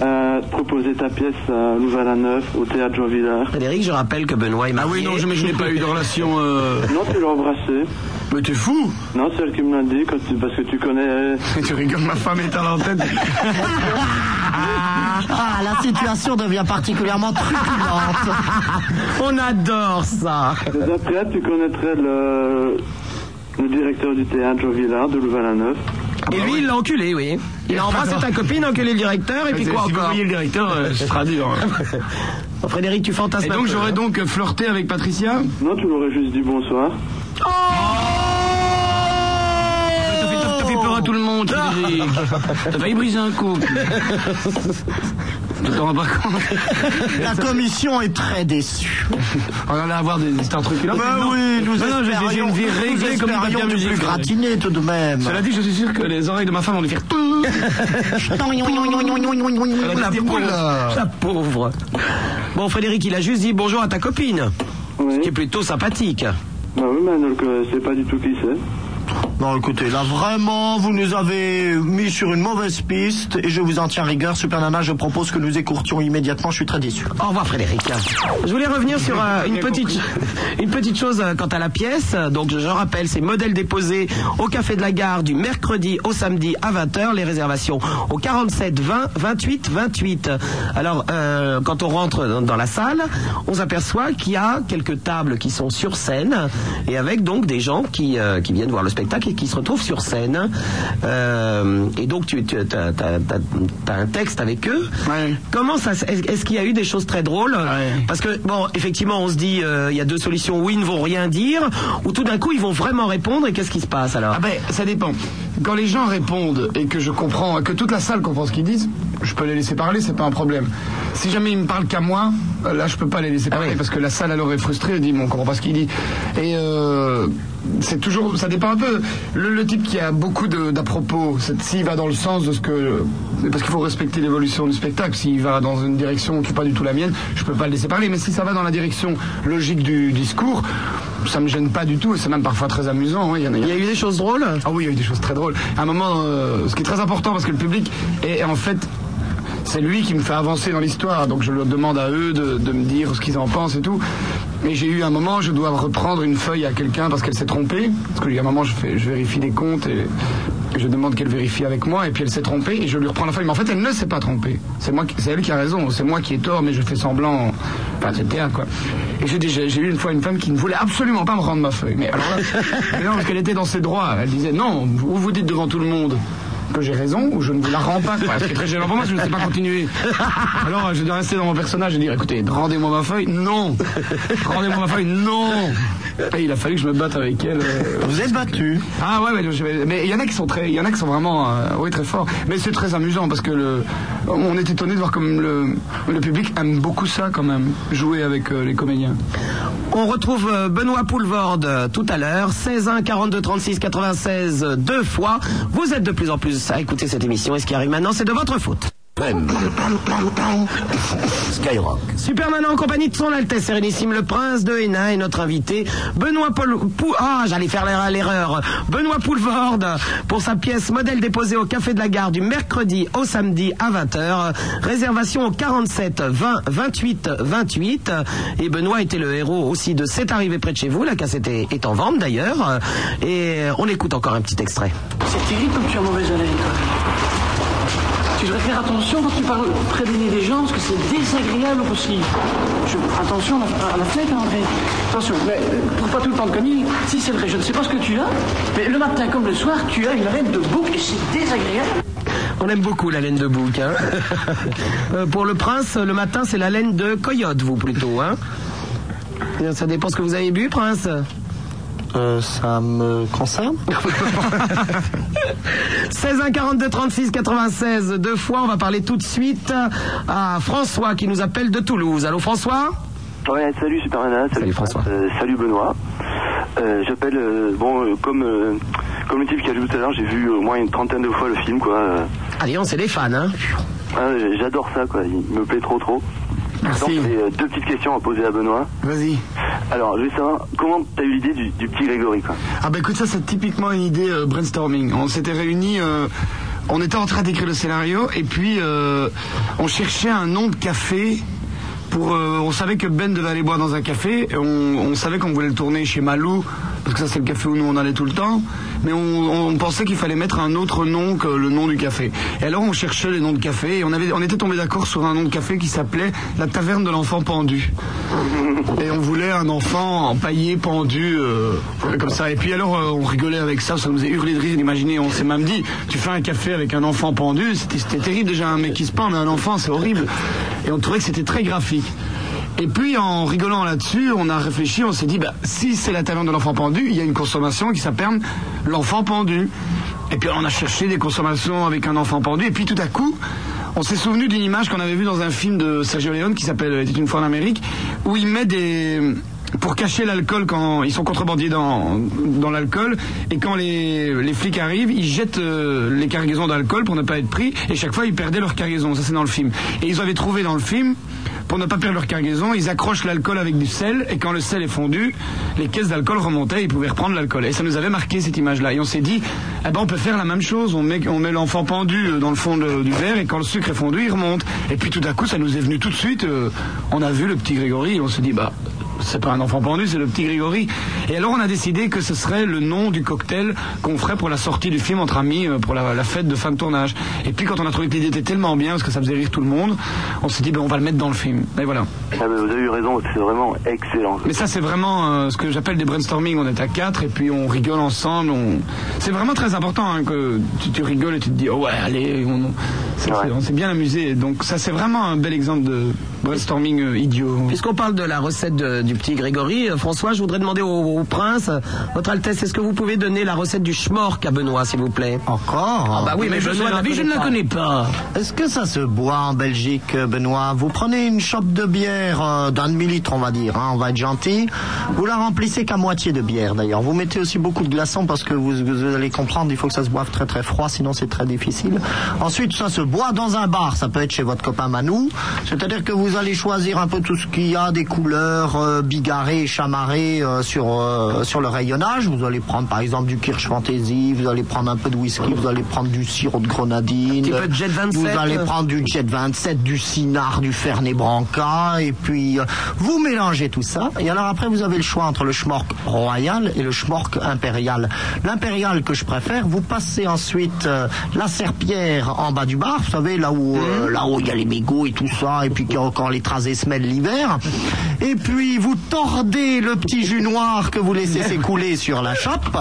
as proposé ta pièce à Louvain-la-Neuve au théâtre Jean Villard. Frédéric, je rappelle que Benoît est Ah marié. oui, non, je, mais je n'ai pas eu de relation. Euh... Non, tu l'as embrassé. Mais t'es fou Non, c'est elle qui me l'a dit quand tu- parce que tu connais. Tu rigoles, ma femme est à l'antenne. ah la situation devient particulièrement truculente. On adore ça. Mais après, tu connaîtrais le, le directeur du théâtre Jean Villard de Louvain-la-Neuve. Et lui, il l'a enculé, oui. Il a embrassé ta copine, enculé le directeur, et puis quoi si vous encore voyez le directeur, euh, ce sera dur. Frédéric, tu fantasmes Et un donc peu, j'aurais hein. donc flirté avec Patricia Non, tu l'aurais juste dit bonsoir. T'as fait, t'as- t'as fait peur à tout le monde, Frédéric. T'as failli briser un couple. Pas compte La commission est très déçue. On allait avoir des histoires truculentes. Ben oui, nous Non, non, j'ai- espérions, une vie nous réglée comme espérions à du musique, plus gratiné tout de même. Cela dit, je suis sûr que les oreilles de ma femme vont lui faire tout. La pauvre. La pauvre. Bon, Frédéric, il a juste dit bonjour à ta copine. Oui. Qui est plutôt sympathique. Bah oui, mais elle ne le connaissait pas du tout qui c'est. Non, écoutez, là vraiment, vous nous avez mis sur une mauvaise piste et je vous en tiens rigueur. Super Nana, je propose que nous écourtions immédiatement. Je suis très déçu. Au revoir Frédéric. Je voulais revenir sur euh, une, petite, une petite chose euh, quant à la pièce. Donc je rappelle, c'est modèle déposé au Café de la Gare du mercredi au samedi à 20h. Les réservations au 47 20 28 28. Alors euh, quand on rentre dans, dans la salle, on s'aperçoit qu'il y a quelques tables qui sont sur scène et avec donc des gens qui, euh, qui viennent voir le spectacle et qui se retrouvent sur scène. Euh, et donc tu, tu as, un texte avec eux. Comment ça Est-ce qu'il y a eu des choses très drôles Parce que bon, effectivement, on se dit euh, il y a deux solutions où ils ne vont rien dire, ou tout d'un coup ils vont vraiment répondre et qu'est-ce qui se passe alors? Ah ben, ça dépend. Quand les gens répondent et que je comprends, que toute la salle comprend ce qu'ils disent, je peux les laisser parler, c'est pas un problème. Si jamais ils me parlent qu'à moi, euh, là je peux pas les laisser Ah parler parce que la salle alors est frustrée, elle dit bon, on comprend pas ce qu'il dit. Et euh, c'est toujours, ça dépend un peu. Le, le type qui a beaucoup d'à propos, s'il va dans le sens de ce que, parce qu'il faut respecter l'évolution du spectacle. S'il va dans une direction qui n'est pas du tout la mienne, je peux pas le laisser parler. Mais si ça va dans la direction logique du discours, ça me gêne pas du tout et c'est même parfois très amusant. oui, Il y, en a, Il y a eu des choses drôles? Ah oui, il y a eu des choses très drôles. À un moment, euh, ce qui est très important parce que le public est en fait. C'est lui qui me fait avancer dans l'histoire, donc je leur demande à eux de, me dire ce qu'ils en pensent et tout. Mais j'ai eu un moment, je dois reprendre une feuille à quelqu'un parce qu'elle s'est trompée. Parce qu'il y a un moment, je, fais, je vérifie des comptes et je demande qu'elle vérifie avec moi, et puis elle s'est trompée, et je lui reprends la feuille. Mais en fait, elle ne s'est pas trompée. C'est moi, c'est elle qui a raison. C'est moi qui ai tort, mais je fais semblant. Enfin, c'est quoi. Et j'ai dit, j'ai eu une fois une femme qui ne voulait absolument pas me rendre ma feuille. Mais alors là, non, parce qu'elle était dans ses droits. Elle disait, non, ou vous dites devant tout le monde que j'ai raison, ou je ne vous la rends pas. Quoi. Ce qui est très gênant pour moi, je ne sais pas continuer. Alors, je dois rester dans mon personnage et dire, écoutez, rendez-moi ma feuille. Non. Rendez-moi ma feuille. Non. Et il a fallu que je me batte avec elle. euh, Vous êtes battu. ah ouais, mais il y en a qui sont très, il y en a qui sont vraiment, euh, oui, très forts. Mais c'est très amusant parce que le, on est étonné de voir comme le, le public aime beaucoup ça quand même, jouer avec euh, les comédiens. On retrouve Benoît Poulvorde tout à l'heure, 16 1 42 36 96 euh, deux fois. Vous êtes de plus en plus à écouter cette émission et ce qui arrive maintenant, c'est de votre faute. Skyrock. Superman en compagnie de son Altesse Sérénissime le Prince de Hénin et notre invité Benoît Paul Pou- ah j'allais faire l'erreur- Benoît Poulvorde pour sa pièce modèle déposée au Café de la Gare du mercredi au samedi à 20h réservation au 47 20 28 28 et Benoît était le héros aussi de C'est arrivé près de chez vous. La cassette est, en vente d'ailleurs. Et on écoute encore un petit extrait. C'est terrible comme tu as mauvaise haleine, toi. Tu devrais faire attention quand tu parles près des nez des gens, parce que c'est désagréable aussi. Je- attention à la, fenêtre, hein, André. Attention, mais euh, trouve pas tout le temps de conneries. Si c'est vrai, je ne sais pas ce que tu as, mais le matin comme le soir, tu as une haleine de bouc et c'est désagréable. On aime beaucoup la laine de bouc. Hein. Euh, pour le prince, le matin, c'est la laine de coyote, vous plutôt. Hein. Ça dépend ce que vous avez bu, prince. Euh, ça me concerne 16 1 42 36 96 deux fois. On va parler tout de suite à François qui nous appelle de Toulouse. Allô François Ouais, salut Super Nana, salut, François. Euh, salut Benoît. Euh, J'appelle, euh, bon, euh, comme, euh, comme le type qui a joué tout à l'heure, j'ai vu au moins une trentaine de fois le film, quoi. Allez, on c'est des fans. Hein. ah, J'adore ça, quoi. Il me plaît trop, trop. Merci. Donc, j'ai euh, deux petites questions à poser à Benoît. Vas-y. Alors, je veux savoir, comment t'as eu l'idée du, du petit Grégory, quoi? Ah bah écoute, ça c'est typiquement une idée euh, brainstorming. On s'était réunis, euh, on était en train d'écrire le scénario et puis on cherchait un nom de café. Euh, on savait que Ben devait aller boire dans un café. On, savait qu'on voulait le tourner chez Malou, parce que ça c'est le café où nous on allait tout le temps. Mais on, pensait qu'il fallait mettre un autre nom que le nom du café. Et alors on cherchait les noms de café et on, était tombé d'accord sur un nom de café qui s'appelait la taverne de l'enfant pendu. Et on voulait un enfant empaillé, pendu, euh, comme ça. Et puis alors, euh, on rigolait avec ça, ça nous a hurlé de rire d'imaginer. On s'est même dit, tu fais un café avec un enfant pendu, c'était c'était terrible déjà, un mec qui se pend, mais un enfant, c'est horrible. Et on trouvait que c'était très graphique. Et puis, en rigolant là-dessus, on a réfléchi, on s'est dit, bah, si c'est la taverne de l'enfant pendu, il y a une consommation qui s'appelle l'enfant pendu. Et puis, on a cherché des consommations avec un enfant pendu, et puis tout à coup, on s'est souvenu d'une image qu'on avait vue dans un film de Sergio Leone qui s'appelle Était une fois en Amérique, où il met des pour cacher l'alcool quand ils sont contrebandiers dans, dans l'alcool. Et quand les, les flics arrivent ils jettent euh, les cargaisons d'alcool pour ne pas être pris. Et chaque fois ils perdaient leur cargaison. Ça c'est dans le film. Et ils avaient trouvé dans le film pour ne pas perdre leur cargaison, ils accrochent l'alcool avec du sel, et quand le sel est fondu, les caisses d'alcool remontaient, ils pouvaient reprendre l'alcool. Et ça nous avait marqué cette image-là. Et on s'est dit, eh ben on peut faire la même chose, on met, on met l'enfant pendu euh, dans le fond du verre, et quand le sucre est fondu, il remonte. Et puis tout à coup, ça nous est venu tout de suite, euh, on a vu le petit Grégory, et on s'est dit, bah, c'est pas un enfant pendu, c'est le petit Grégory. Et alors on a décidé que ce serait le nom du cocktail qu'on ferait pour la sortie du film entre amis, euh, pour la, la fête de fin de tournage. Et puis quand on a trouvé que l'idée était tellement bien, parce que ça faisait rire tout le monde, on s'est dit ben on va le mettre dans le film. Et voilà. Ah, mais vous avez eu raison, c'est vraiment excellent. Mais ça c'est vraiment euh, ce que j'appelle des brainstorming. On est à quatre et puis on rigole ensemble. On... C'est vraiment très important hein, que tu, tu rigoles et tu te dis oh ouais allez, on, s'est bien amusé. Donc ça c'est vraiment un bel exemple de brainstorming euh, idiot. Puisqu'on parle de la recette de- du petit Grégory, euh, François, je voudrais demander au, au prince, euh, votre Altesse, est-ce que vous pouvez donner la recette du schmork à Benoît, s'il vous plaît? Encore? Ah bah oui, mais, Benoît la pas. Est-ce que ça se boit en Belgique, euh, Benoît? Vous prenez une chope de bière euh, d'un demi-litre, on va dire, hein, on va être gentil. Vous la remplissez qu'à moitié de bière, d'ailleurs. Vous mettez aussi beaucoup de glaçons parce que vous, vous allez comprendre, il faut que ça se boive très très froid, sinon c'est très difficile. Ensuite, ça se boit dans un bar. Ça peut être chez votre copain Manou. C'est-à-dire que vous allez choisir un peu tout ce qu'il y a, des couleurs euh, bigarrées et chamarrées euh, sur, euh, sur le rayonnage. Vous allez prendre par exemple du Kirsch Fantasy, vous allez prendre un peu de whisky, vous allez prendre du sirop de grenadine. petit peu de Jet 27. Vous allez prendre du Jet 27, du Cinard, du Fernet Branca, et puis euh, vous mélangez tout ça. Et alors après, vous avez le choix entre le schmork royal et le schmork impérial. L'impérial que je préfère, vous passez ensuite euh, la serpillère en bas du bar, vous savez, là où euh, là où il y a les mégots et tout ça, et puis a encore les traces et semelles l'hiver. Et puis vous tordez le petit jus noir que vous laissez s'écouler sur la chope.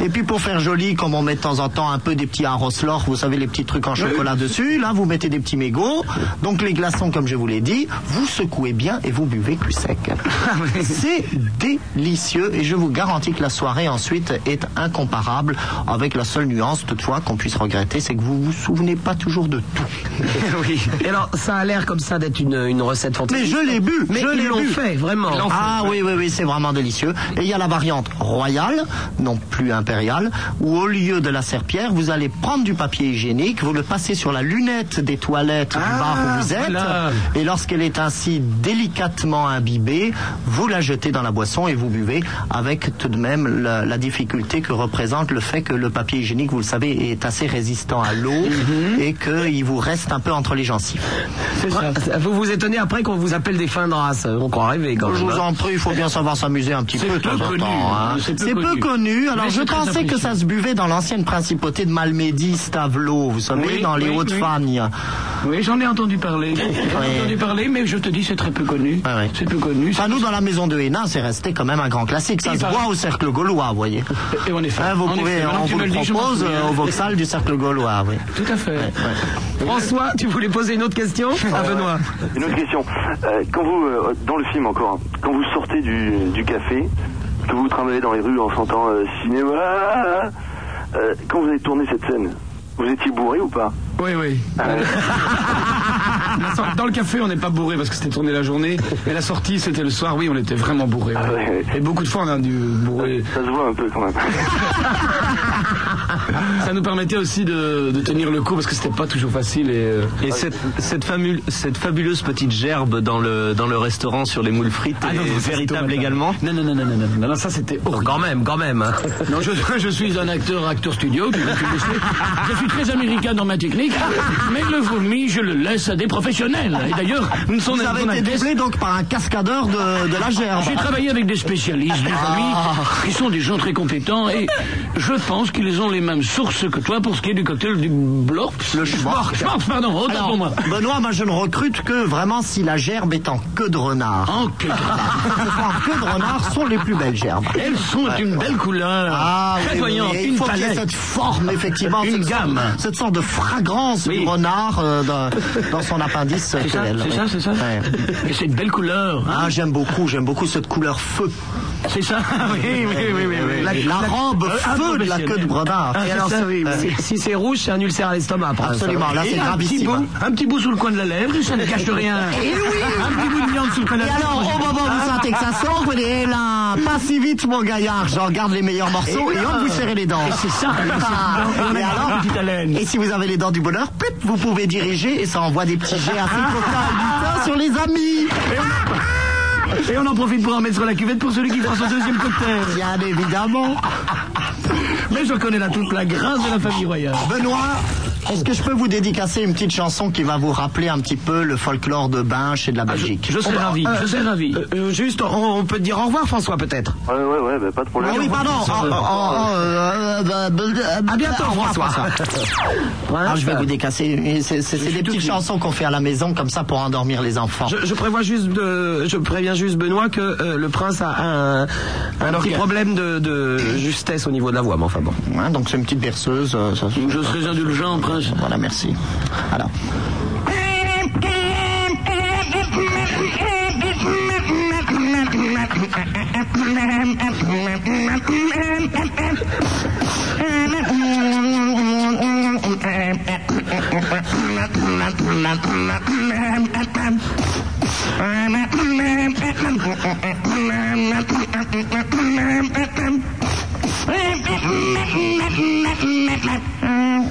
Et puis pour faire joli, comme on met de temps en temps un peu des petits arroslor, vous savez les petits trucs en chocolat dessus, là vous mettez des petits mégots. Donc les glaçons, comme je vous l'ai dit, vous secouez bien et vous buvez cul sec. C'est délicieux et je vous garantis que la soirée ensuite est incomparable avec la seule nuance toutefois qu'on puisse regretter, c'est que vous vous souvenez pas toujours de tout. oui. Et alors, ça a l'air comme ça d'être une, une recette Mais fantastique. je l'ai bu, Mais je ils l'ai l'ont bu. fait, vraiment. Ah oui, oui, oui, c'est vraiment délicieux. Et il y a la variante royale, non plus impériale, où au lieu de la serpillère, vous allez prendre du papier hygiénique, vous le passez sur la lunette des toilettes du bar où vous êtes, voilà. et lorsqu'elle est ainsi délicatement imbibée, vous la jetez dans la boisson et vous buvez avec tout de même la, la difficulté que représente le fait que le papier hygiénique, vous le savez, est assez résistant à l'eau et qu'il vous reste un peu entre les gencives. Vous vous étonnez après qu'on vous appelle des fins de race. On croit rêver quand Je même. Vous en prie, il faut bien savoir s'amuser un petit peu de peu temps en connu, temps. hein. c'est peu connu. connu. Alors Mais je pensais que ça se buvait dans l'ancienne principauté de Malmedy, Stavelot, vous savez, Oui, dans les oui, oui. J'en ai entendu parler. J'en ai entendu parler, mais je te dis, c'est très peu connu. Ah. C'est peu connu. Enfin, nous, dans la maison de Hénin, c'est resté quand même un grand classique. Ça se boit au cercle gaulois, vous voyez. Et en effet. Hein, vous en pouvez, effet, maintenant on que tu vous le propose euh, au Vauxhall du cercle gaulois, oui. Tout à fait. François, tu voulais poser une autre question à Benoît Une autre question. Euh, quand vous, euh, dans le film encore, quand vous sortez du, café, que vous travaillez dans les rues en chantant euh, cinéma, euh, quand vous avez tourné cette scène, vous étiez bourré ou pas? Oui, oui. La sor- Dans le café, on n'est pas bourré parce que c'était tourné la journée. Et la sortie, c'était le soir. Oui, on était vraiment bourré. Ah ouais. Et beaucoup de fois, on a dû bourrer. Ça se voit un peu quand même. Ça nous permettait aussi de, de tenir le coup parce que c'était pas toujours facile. Et, euh, Et cette, cette, famule- cette fabuleuse petite gerbe dans le, dans le restaurant sur les moules frites Ah non, ça, véritable horrible. également? Non, non, non, non, non, non, non, non, ça c'était horrible. Quand même, quand même. hein. Non, je, je suis un acteur, acteur studio, tu, tu le sais. Je suis très américain dans ma technique, mais le vomi, je le laisse à des professionnels. Et d'ailleurs, nous sommes Vous avez été doublé donc par un cascadeur de, de la gerbe. J'ai travaillé avec des spécialistes du vomi, qui sont des gens très compétents, et je pense qu'ils ont les mêmes sources que toi pour ce qui est du cocktail du Blorps. Le Schmork. Pardon, autant pour moi. Benoît, moi je ne recrute que vraiment si la gerbe est en queue de renard. En queue de renard. En queue de renard sont les plus belles gerbes. Elles sont une belle couleur, Ah, très oui, voyante, oui. Il une faut palette. cette forme, effectivement. Une cette gamme. Sorte, cette sorte de fragrance Oui. du renard euh, dans, dans son appendice. C'est ça, c'est ça, c'est ça. Ouais. Et c'est une belle couleur. hein. Ah, j'aime beaucoup, j'aime beaucoup cette couleur feu. C'est ça Oui, oui, oui, oui. oui. La, la robe Euh, feu de la queue de renard. Ah, Et alors, ça, oui, oui. si, c'est rouge, c'est un ulcère à l'estomac. Absolument, là Et c'est un petit, gravissime. bout, un petit bout sous le coin de la lèvre, ça ne cache rien. Et oui. Un petit bout de viande sous le coin de Et la lèvre. alors, au moment où vous sentez que ça sort, vous dites, là, pas si vite mon gaillard, j'en garde les meilleurs morceaux et hop, vous serrez les dents. Et c'est ça, Ah, on et alors, petite haleine. et si vous avez les dents du bonheur, plip, vous pouvez diriger et ça envoie des petits jets et pas sur les amis. Et on en profite pour en mettre sur la cuvette pour celui qui fera son deuxième cocktail. Bien évidemment. Mais je reconnais là toute la grâce de la famille royale. Benoît, est-ce que je peux vous dédicacer une petite chanson qui va vous rappeler un petit peu le folklore de Binche et de la Belgique Je serais ravi, je serais ravi. Euh, euh, juste, on, on peut te dire au revoir, François, peut-être. Ouais, ouais, ouais, bah, pas de problème. Ah oui, pardon. Oh, oh, oh, euh, bah, bah, À bientôt, au revoir, François. Ah, je vais vous décasser. C'est des petites chansons qu'on fait à la maison comme ça pour endormir les enfants. Je, je prévois juste de, je préviens juste Benoît que euh, le prince a un, un petit problème de, de justesse au niveau de la voix, mais enfin bon. Ouais, donc c'est une petite berceuse. euh, ça- Je serais indulgent, prince. Voilà, merci. Alors.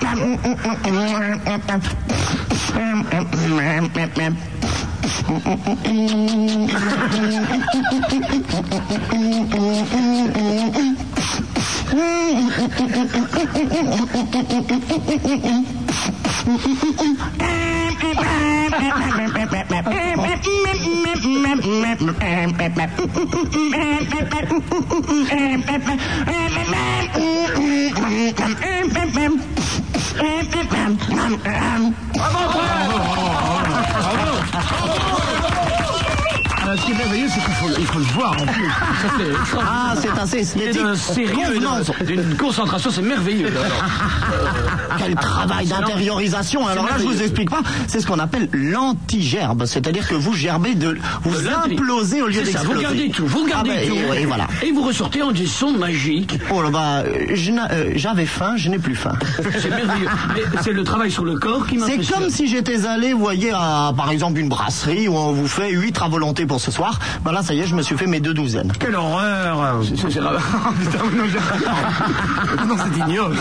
Bam, bam, bam. Ram, ram, ram. Ce qui est merveilleux, c'est qu'il faut, il faut le voir en plus. Ça, c'est Ah, c'est assez esthétique. sérieux, et d'une concentration, c'est merveilleux. Quel travail d'intériorisation Alors là, je vous explique pas. C'est ce qu'on appelle l'anti-gerbe, c'est-à-dire que vous gerbez de, vous L'anti- implosez au lieu C'est ça, d'exploser. vous gardez tout, vous gardez Ah ben, tout. Et, et voilà. Et vous ressortez en des sons magiques. Oh là bah, euh, je n'a- euh, j'avais faim, je n'ai plus faim. C'est merveilleux. Mais c'est le travail sur le corps qui C'est m'impressionne. comme si j'étais allé, vous voyez, à par exemple une brasserie où on vous fait 8 à volonté pour ce soir. Ben là, ça y est, je me suis fait mes deux douzaines. Quelle horreur non, c'est ignoble.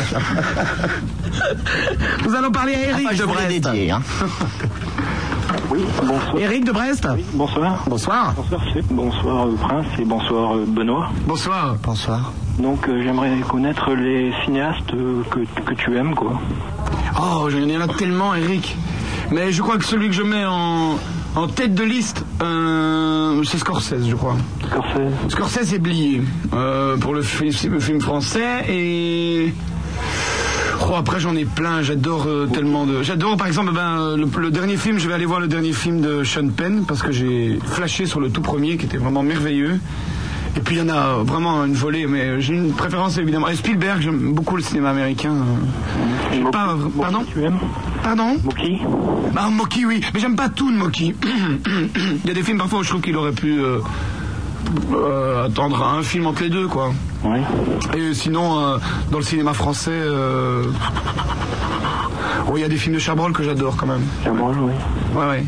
Nous allons parler à Eric Enfin, je de Brest. dédié, hein. Oui, bonsoir. Eric de Brest Bonsoir. Bonsoir. Bonsoir, Philippe. Bonsoir, euh, Prince. Et bonsoir, euh, Benoît. Bonsoir. Bonsoir. Donc, euh, j'aimerais connaître les cinéastes que, que tu aimes, quoi. Oh, il y en a tellement, Eric. Mais je crois que celui que je mets en, en tête de liste, euh, c'est Scorsese, je crois. Scorsese. Scorsese est blié euh, pour le, fi- le film français et. Oh, après j'en ai plein, j'adore euh, tellement de. J'adore par exemple ben, le, le dernier film, je vais aller voir le dernier film de Sean Penn parce que j'ai flashé sur le tout premier qui était vraiment merveilleux. Et puis il y en a vraiment une volée, mais j'ai une préférence évidemment. Et Spielberg, j'aime beaucoup le cinéma américain. euh. Pas, pardon Tu aimes Pardon Moki Bah, Moki, oui. Mais j'aime pas tout de Moki. Il y a des films parfois où je trouve qu'il aurait pu euh, euh, attendre un film entre les deux, quoi. Oui. Et sinon, euh, dans le cinéma français, euh... oh, il y a des films de Chabrol que j'adore quand même. Chabrol, oui. Ouais, ouais.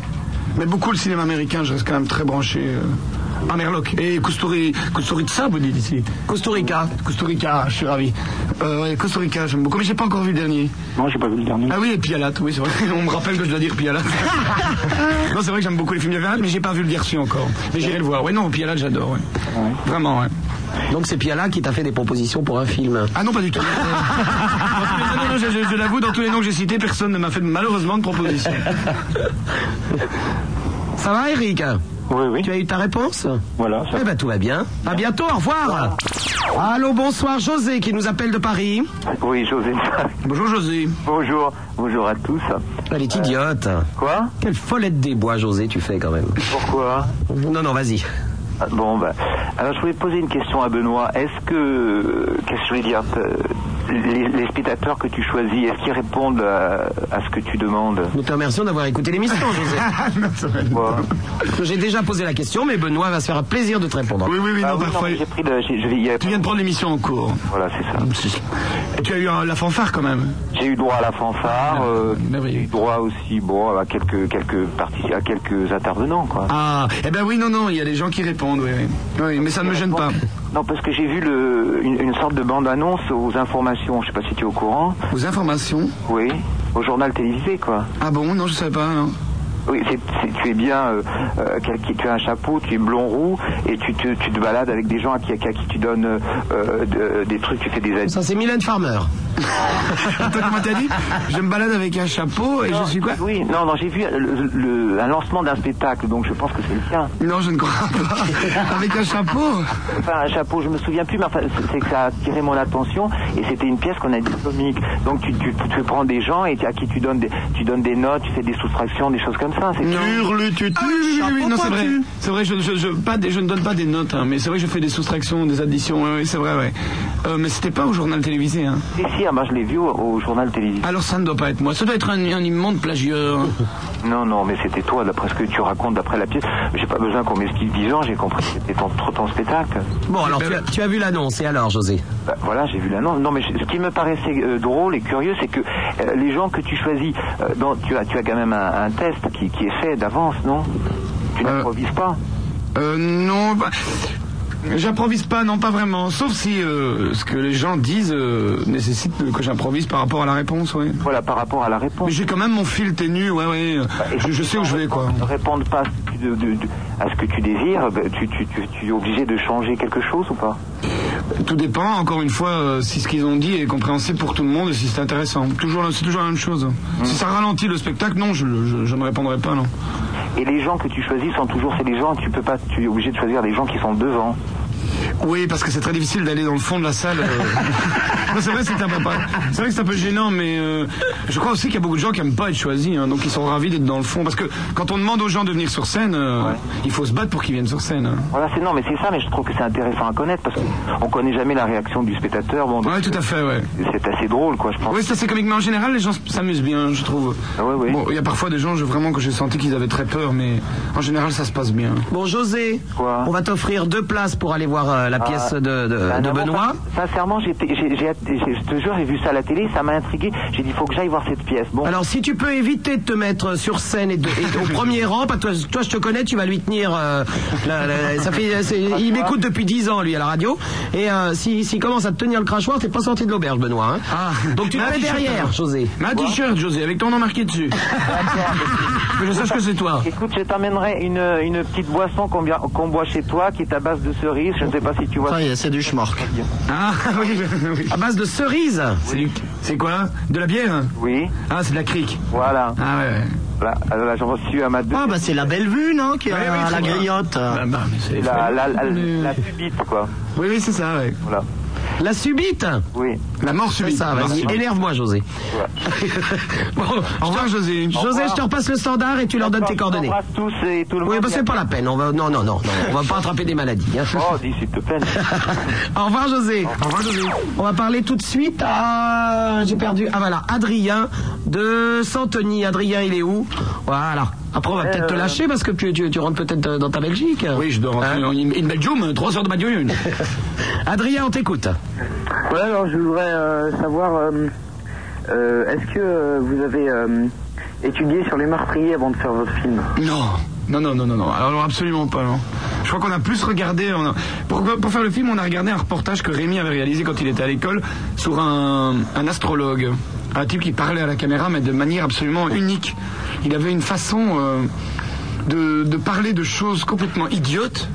Mais beaucoup le cinéma américain, je reste quand même très branché. Euh... Ah, Merlock. Et Kusturi, Kusturica, vous dites ici. Costa Rica. Costa Rica, je suis ravi. Euh, ouais, Costa Rica, j'aime beaucoup. Mais j'ai pas encore vu le dernier. Non, j'ai pas vu le dernier. Ah oui, et Pialat, oui, c'est vrai. On me rappelle que je dois dire Pialat. non, c'est vrai que j'aime beaucoup les films de Pialat, mais j'ai pas vu le Garçu encore. Mais j'irai le voir. Ouais, non, Pialat, j'adore, ouais. Vraiment, ouais. Donc c'est Piala qui t'a fait des propositions pour un film. Ah non, pas du tout. Non, non, je- je l'avoue, dans tous les noms que j'ai cités, personne ne m'a fait malheureusement de proposition. Ça va Eric? Oui, oui. Tu as eu ta réponse Voilà. ça- Eh ben tout va bien. À bientôt, au revoir. Allô, bonsoir, José qui nous appelle de Paris. Oui, José. Bonjour José. Bonjour. Bonjour à tous. Elle est idiote. Quoi Quelle follette des bois, José, tu fais quand même. Pourquoi Non, non, vas-y. Ah, Bon, bah. Alors, je voulais poser une question à Benoît. Est-ce que. Qu'est-ce que je voulais dire Euh, les, les spectateurs que tu choisis, est-ce qu'ils répondent à, à ce que tu demandes? Nous te remercions d'avoir écouté l'émission, José. J'ai déjà posé la question, mais Benoît va se faire un plaisir de te répondre. Oui, oui, oui, Ah oui, parfois. pris je vais Tu viens de prendre l'émission en cours. Voilà, c'est ça. Et tu as eu euh, la fanfare quand même. J'ai eu droit à la fanfare, euh, j'ai eu droit aussi bon, à quelques, quelques, à quelques intervenants. Quoi. Ah, eh ben oui, non, non, il y a des gens qui répondent, oui, oui. Oui, mais ça ne me gêne pas. Non, parce que j'ai vu le, une, une sorte de bande-annonce aux informations, je sais pas si tu es au courant. Aux informations Oui, au journal télévisé, quoi. Ah bon, non, je savais pas, non. Oui, tu es bien, euh, euh, tu as un chapeau, tu es blond roux, et tu te, tu te balades avec des gens à qui, à qui tu donnes euh, de- des trucs, tu fais des aides. Ça, c'est Mylène Farmer. Attends, comment t'as dit? Je me balade avec un chapeau et je suis quoi? Oui, non, non, j'ai vu le, le- un lancement d'un spectacle, donc je pense que c'est le tien. Non, je ne crois pas. avec un chapeau? Enfin, un chapeau, je me souviens plus, mais enfin, c'est- que ça a attiré mon attention, et c'était une pièce qu'on a dit comique. Donc tu, tu, tu prends des gens et à qui tu donnes des, tu donnes des notes, tu fais des soustractions, des choses comme ça. C'est Hurle, tu Ah oui, oui, oui, oui, non, c'est vrai. C'est vrai, je, je, je, pas des- je ne donne pas des notes, hein, mais c'est vrai que je fais des soustractions, des additions, oui, oui, c'est vrai, ouais. Euh, mais c'était pas au journal télévisé, hein. Si, si, ah, moi je l'ai vu au, au journal télévisé. Alors ça ne doit pas être moi, ça doit être un, un immonde plagieur. Non, non, mais c'était toi, d'après ce que tu racontes, d'après la pièce. J'ai pas besoin qu'on m'explique dix ans, j'ai compris que c'était trop ton spectacle. Bon, alors tu as, tu as vu l'annonce, et alors, José? Bah, voilà, j'ai vu l'annonce. Non, mais je- ce qui me paraissait euh, drôle et curieux, c'est que euh, les gens que tu choisis, euh, dans- tu, as, tu as quand même un, un test qui, qui est fait d'avance, non? Tu n'improvises pas? Euh, non, bah, j'improvise pas, non, pas vraiment. Sauf si euh, ce que les gens disent euh, nécessite que j'improvise par rapport à la réponse, oui. Voilà, par rapport à la réponse. Mais j'ai quand même mon fil ténu, ouais, ouais. Je, je sais où je vais, quoi. Ne répondent pas de- de- de- à ce que tu désires, bah, tu, tu, tu, tu es obligé de changer quelque chose ou pas? Tout dépend, encore une fois, euh, si ce qu'ils ont dit est compréhensible pour tout le monde et si c'est intéressant. Toujours, c'est toujours la même chose. Si ça ralentit le spectacle, non, je, je, je ne répondrai pas, non. Et les gens que tu choisis sont toujours, c'est les gens, tu peux pas, tu es obligé de choisir des gens qui sont devant. Oui, parce que c'est très difficile d'aller dans le fond de la salle. euh. Non, c'est vrai, c'est un peu pas- C'est vrai que c'est un peu gênant, mais euh, je crois aussi qu'il y a beaucoup de gens qui aiment pas être choisis, hein, donc ils sont ravis d'être dans le fond. Parce que quand on demande aux gens de venir sur scène, euh, il faut se battre pour qu'ils viennent sur scène. hein. Voilà, c'est non, mais c'est ça, mais je trouve que c'est intéressant à connaître parce qu'on connaît jamais la réaction du spectateur. Bon, Ouais, tout à fait, ouais. c'est assez drôle, quoi, je pense. Oui, c'est comique, mais en général, les gens s'amusent bien, je trouve. Ah Bon, il y a parfois des gens, je, vraiment, que j'ai senti qu'ils avaient très peur, mais en général, ça se passe bien. Bon, José, on va t'offrir deux places pour aller voir euh, la pièce Ah, de, de- bah de non, Benoît. sin- Sincèrement, j'étais- j'ai, j'ai, j'ai- je te jure, j'ai vu ça à la télé, ça m'a intrigué. J'ai dit, il faut que j'aille voir cette pièce. Bon, Alors, si tu peux éviter de te mettre sur scène et, de- et au premier rang, parce que toi, toi, je te connais, tu vas lui tenir. euh, la- la- ça fait, il m'écoute depuis 10 ans, lui, à la radio. Et euh, s'il commence à te tenir le crachoir, t'es pas sorti de l'auberge, Benoît. hein. Donc, tu te mets t-shirt, derrière. José. Un t-shirt, José, avec ton nom marqué dessus. que je sache que c'est toi. Écoute, je t'emmènerai une, une petite boisson qu'on, qu'on boit chez toi, qui est à base de cerises. Je ne sais pas si tu vois. Ça y est, c'est du schmork. Ah, oui, oui. À base de cerises C'est du- C'est quoi? De la bière? Oui. Ah, c'est de la crique. Voilà. Ah, ouais. Voilà, alors là, j'en reçu à ma deux. Ah, bah c'est la belle vue, non Qui est Oui, à la griotte. Bah, bah, mais c'est la, la, la, Mais- la subite, quoi. Oui, oui, c'est ça, ouais. Voilà. La subite Oui. La mort subite. ça, vas-y, énerve-moi, José. Bon, au revoir, José. José, je te repasse le standard et tu leur donnes tes coordonnées. embrasse tous et tout le Oui, monde. bah c'est pas la peine. On va, non, non, non, non, on va pas attraper des maladies. hein. Oh, dis s'il te plaît. Au revoir José. Au revoir, José. On va parler tout de suite à... J'ai perdu. Ah voilà, Adrien de Santony. Adrien, il est où? Voilà. Après, on va peut-être te lâcher parce que tu, tu, tu rentres peut-être dans ta Belgique. Oui, je dois rentrer Hein en in in Belgium, 3 heures de Belgium. Adrien, on t'écoute. Voilà, alors je voudrais euh, savoir, euh, euh, est-ce que euh, vous avez euh, étudié sur les meurtriers avant de faire votre film? Non. Non, non, non, non, non. Alors absolument pas, non. Je crois qu'on a plus regardé. on a- Pour, pour faire le film, on a regardé un reportage que Rémi avait réalisé quand il était à l'école sur un, un astrologue. Un type qui parlait à la caméra, mais de manière absolument unique. Il avait une façon euh, de, parler de choses complètement idiotes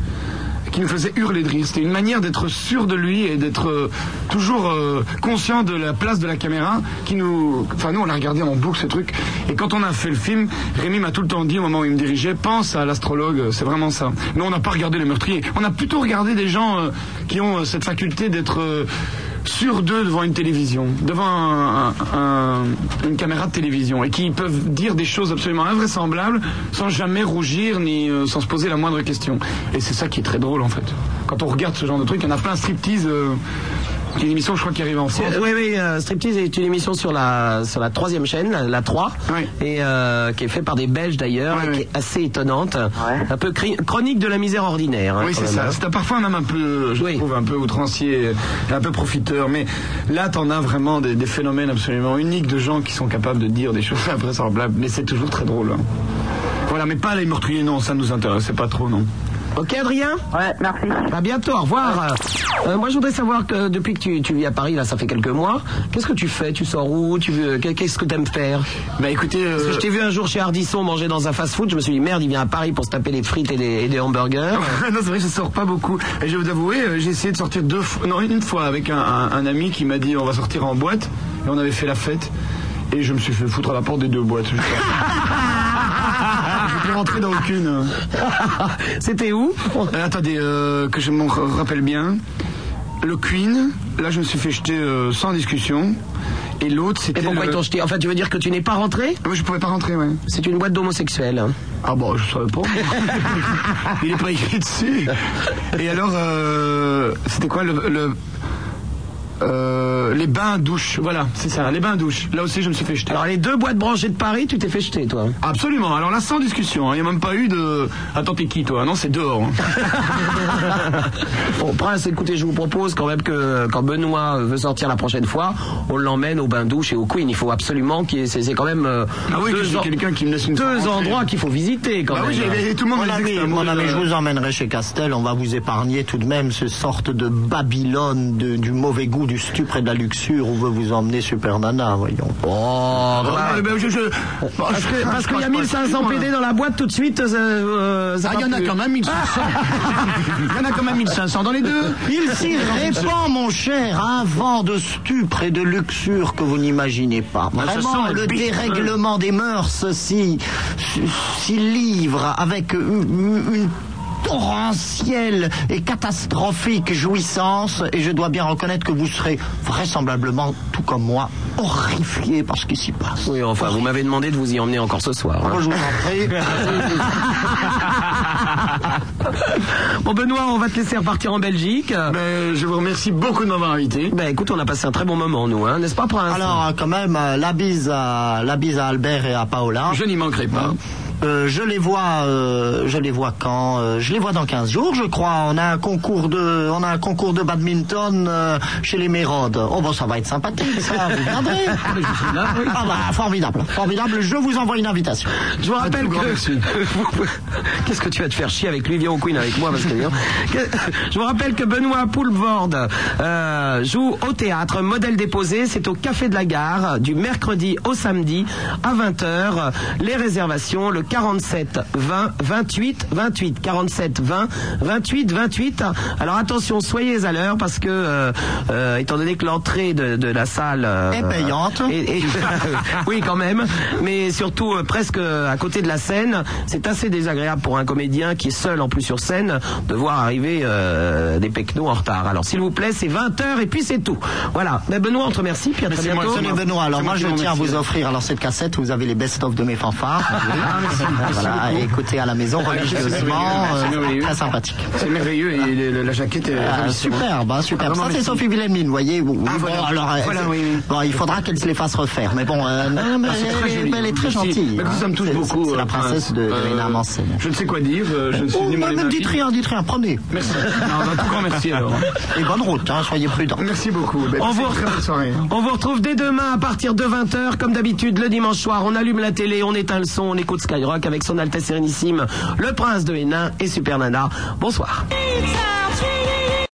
qui nous faisait hurler de rire. C'était une manière d'être sûr de lui et d'être euh, toujours euh, conscient de la place de la caméra qui nous... Enfin, nous, on l'a regardé en boucle, ce truc. Et quand on a fait le film, Rémi m'a tout le temps dit, au moment où il me dirigeait, pense à l'astrologue, c'est vraiment ça. Mais on n'a pas regardé les meurtriers. On a plutôt regardé des gens qui ont cette faculté d'être... sûrs d'eux devant une télévision, devant un- un- une caméra de télévision, et qui peuvent dire des choses absolument invraisemblables sans jamais rougir ni euh, sans se poser la moindre question. Et c'est ça qui est très drôle en fait. Quand on regarde ce genre de truc, il y en a plein striptease. euh, C'est une émission, je crois, qui arrive en France. Oui, oui, euh, Striptease est une émission sur la, sur la troisième chaîne, la, la 3, et euh, qui est faite par des Belges d'ailleurs, et qui est assez étonnante. Un peu cri- chronique de la misère ordinaire. hein, Oui, c'est même, ça. hein. C'est parfois même un peu, je trouve, un peu outrancier, un peu profiteur. Mais là, t'en as vraiment des, des phénomènes absolument uniques de gens qui sont capables de dire des choses invraisemblables. Mais c'est toujours très drôle. hein. Voilà, mais pas les meurtriers, non, ça nous intéressait pas trop, non. Ok, Adrien Ouais, merci. À bientôt, au revoir. Euh, moi, je voudrais savoir que depuis que tu, tu vis à Paris, là, ça fait quelques mois, qu'est-ce que tu fais? Tu sors où? Tu veux, qu'est- Qu'est-ce que t'aimes faire? Bah écoutez, Parce que je t'ai vu un jour chez Ardisson manger dans un fast-food, je me suis dit merde, il vient à Paris pour se taper des frites et des, et des hamburgers. non, c'est vrai, je sors pas beaucoup. Et je vais vous avouer, euh, j'ai essayé de sortir deux fois, non, une fois avec un, un- un ami qui m'a dit on va sortir en boîte. Et on avait fait la fête. Et je me suis fait foutre à la porte des deux boîtes. Je suis rentré dans aucune. C'était où Euh, Attendez, euh, que je me rappelle bien. Le Queen, là je me suis fait jeter euh, sans discussion. Et l'autre c'était. Et pourquoi le- ils t'ont jeté? Enfin, tu veux dire que tu n'es pas rentré? Oui, je pouvais pas rentrer, ouais. C'est une boîte d'homosexuels. Ah bon, je savais pas. Il est pas écrit dessus. Et alors, euh, c'était quoi le, le- euh, les bains douches Voilà, c'est ça, les bains douches. Là aussi, je me suis fait jeter. Alors, les deux boîtes branchées de Paris, tu t'es fait jeter, toi Absolument. Alors là, sans discussion. hein. Il n'y a même pas eu de. Attends, t'es qui, toi? Non, c'est dehors. hein. Bon, Prince, écoutez, je vous propose quand même que quand Benoît veut sortir la prochaine fois, on l'emmène au bain douche et au Queen. Il faut absolument qu'il y ait. C'est quand même euh, Ah oui, que deux, quelqu'un qui me laisse une fois deux endroits qu'il faut visiter quand Bah même. oui, j'ai- tout le monde Mon ami, mon ami, je vous emmènerai chez Castel. On va vous épargner tout de même ce sorte de Babylone de- du mauvais goût, du stupre et de la luxure où veut vous emmener Super Nana, voyons. Oh, Ah, je- je- Parce qu'il y a je- je- 1500 je- PD dans la boîte tout de suite. euh, euh, ça Ah, il y en a quand même 1500. Il y en a quand même 1500 dans les deux. Il s'y répand, mon cher, un vent de stupre et de luxure que vous n'imaginez pas. Ah, ça Vraiment, sent le dérèglement des mœurs s'y s'y livre avec une, une torrentielle et catastrophique jouissance et je dois bien reconnaître que vous serez vraisemblablement, tout comme moi, horrifié par ce qui s'y passe. Oui, enfin, vous m'avez demandé de vous y emmener encore ce soir. hein. Moi, je vous en prie. Bon, Benoît, on va te laisser repartir en Belgique. Ben, je vous remercie beaucoup de m'avoir invité. Ben, écoute, on a passé un très bon moment, nous, hein, n'est-ce pas, Prince? Alors, euh, quand même, euh, la bise à, la bise à Albert et à Paola. Je n'y manquerai pas. Euh, je les vois, euh, je les vois quand euh, Je les vois dans 15 jours, je crois. On a un concours de, on a un concours de badminton euh, chez les Mérodes. Oh bon, ça va être sympathique, ça. Vous viendrez Ah bah, formidable, formidable. Je vous envoie une invitation. Je vous rappelle que. Qu'est-ce que tu vas te faire chier avec lui Viens au Queen avec moi parce que. Que- Je vous rappelle que Benoît Poulvord euh, joue au théâtre Modèle déposé. C'est au Café de la Gare du mercredi au samedi à 20h. Les réservations le 47 20 28 28 47 20 28 28. Alors attention, soyez à l'heure parce que euh, euh, étant donné que l'entrée de, de la salle euh, Est payante. et- et- oui, quand même. Mais surtout, euh, presque à côté de la scène, c'est assez désagréable pour un comédien qui est seul en plus sur scène de voir arriver euh, des pecnos en retard. Alors, s'il vous plaît, c'est 20h et puis c'est tout. Voilà. Mais Benoît, on te remercie. Puis à très moi, bientôt. Benoît, alors moi je tiens à vous offrir alors cette cassette, vous avez les best-of de mes fanfares. voilà, et écoutez à la maison religieusement, C'est euh, merveilleux. très sympathique. C'est merveilleux et le- la jaquette est Ah, hein, superbe. Vraiment, Ça, c'est. Sophie Wilhelmine, vous voyez. Oui, Ah, bon, voilà. alors, Voilà, c'est- oui, oui. bon, il faudra qu'elle se les fasse refaire. Mais bon, euh, non, mais Ah, elle, elle est très gentille. Mais hein. ça me touche beaucoup. C'est la euh, princesse de, euh, Mansen. Je ne sais quoi dire. Je ne suis Oh, ni bah, aimant. dites rien, dites rien, prenez. Merci. Non, tout grand merci alors. Et bonne route, hein, soyez prudents. Merci beaucoup. Ben, On vous, soirée. on vous retrouve dès demain à partir de 20h, comme d'habitude, le dimanche soir. On allume la télé, on éteint le son, on écoute Skyrock avec son Altesse Sérénissime, le Prince de Hénin et Super Nana. Bonsoir.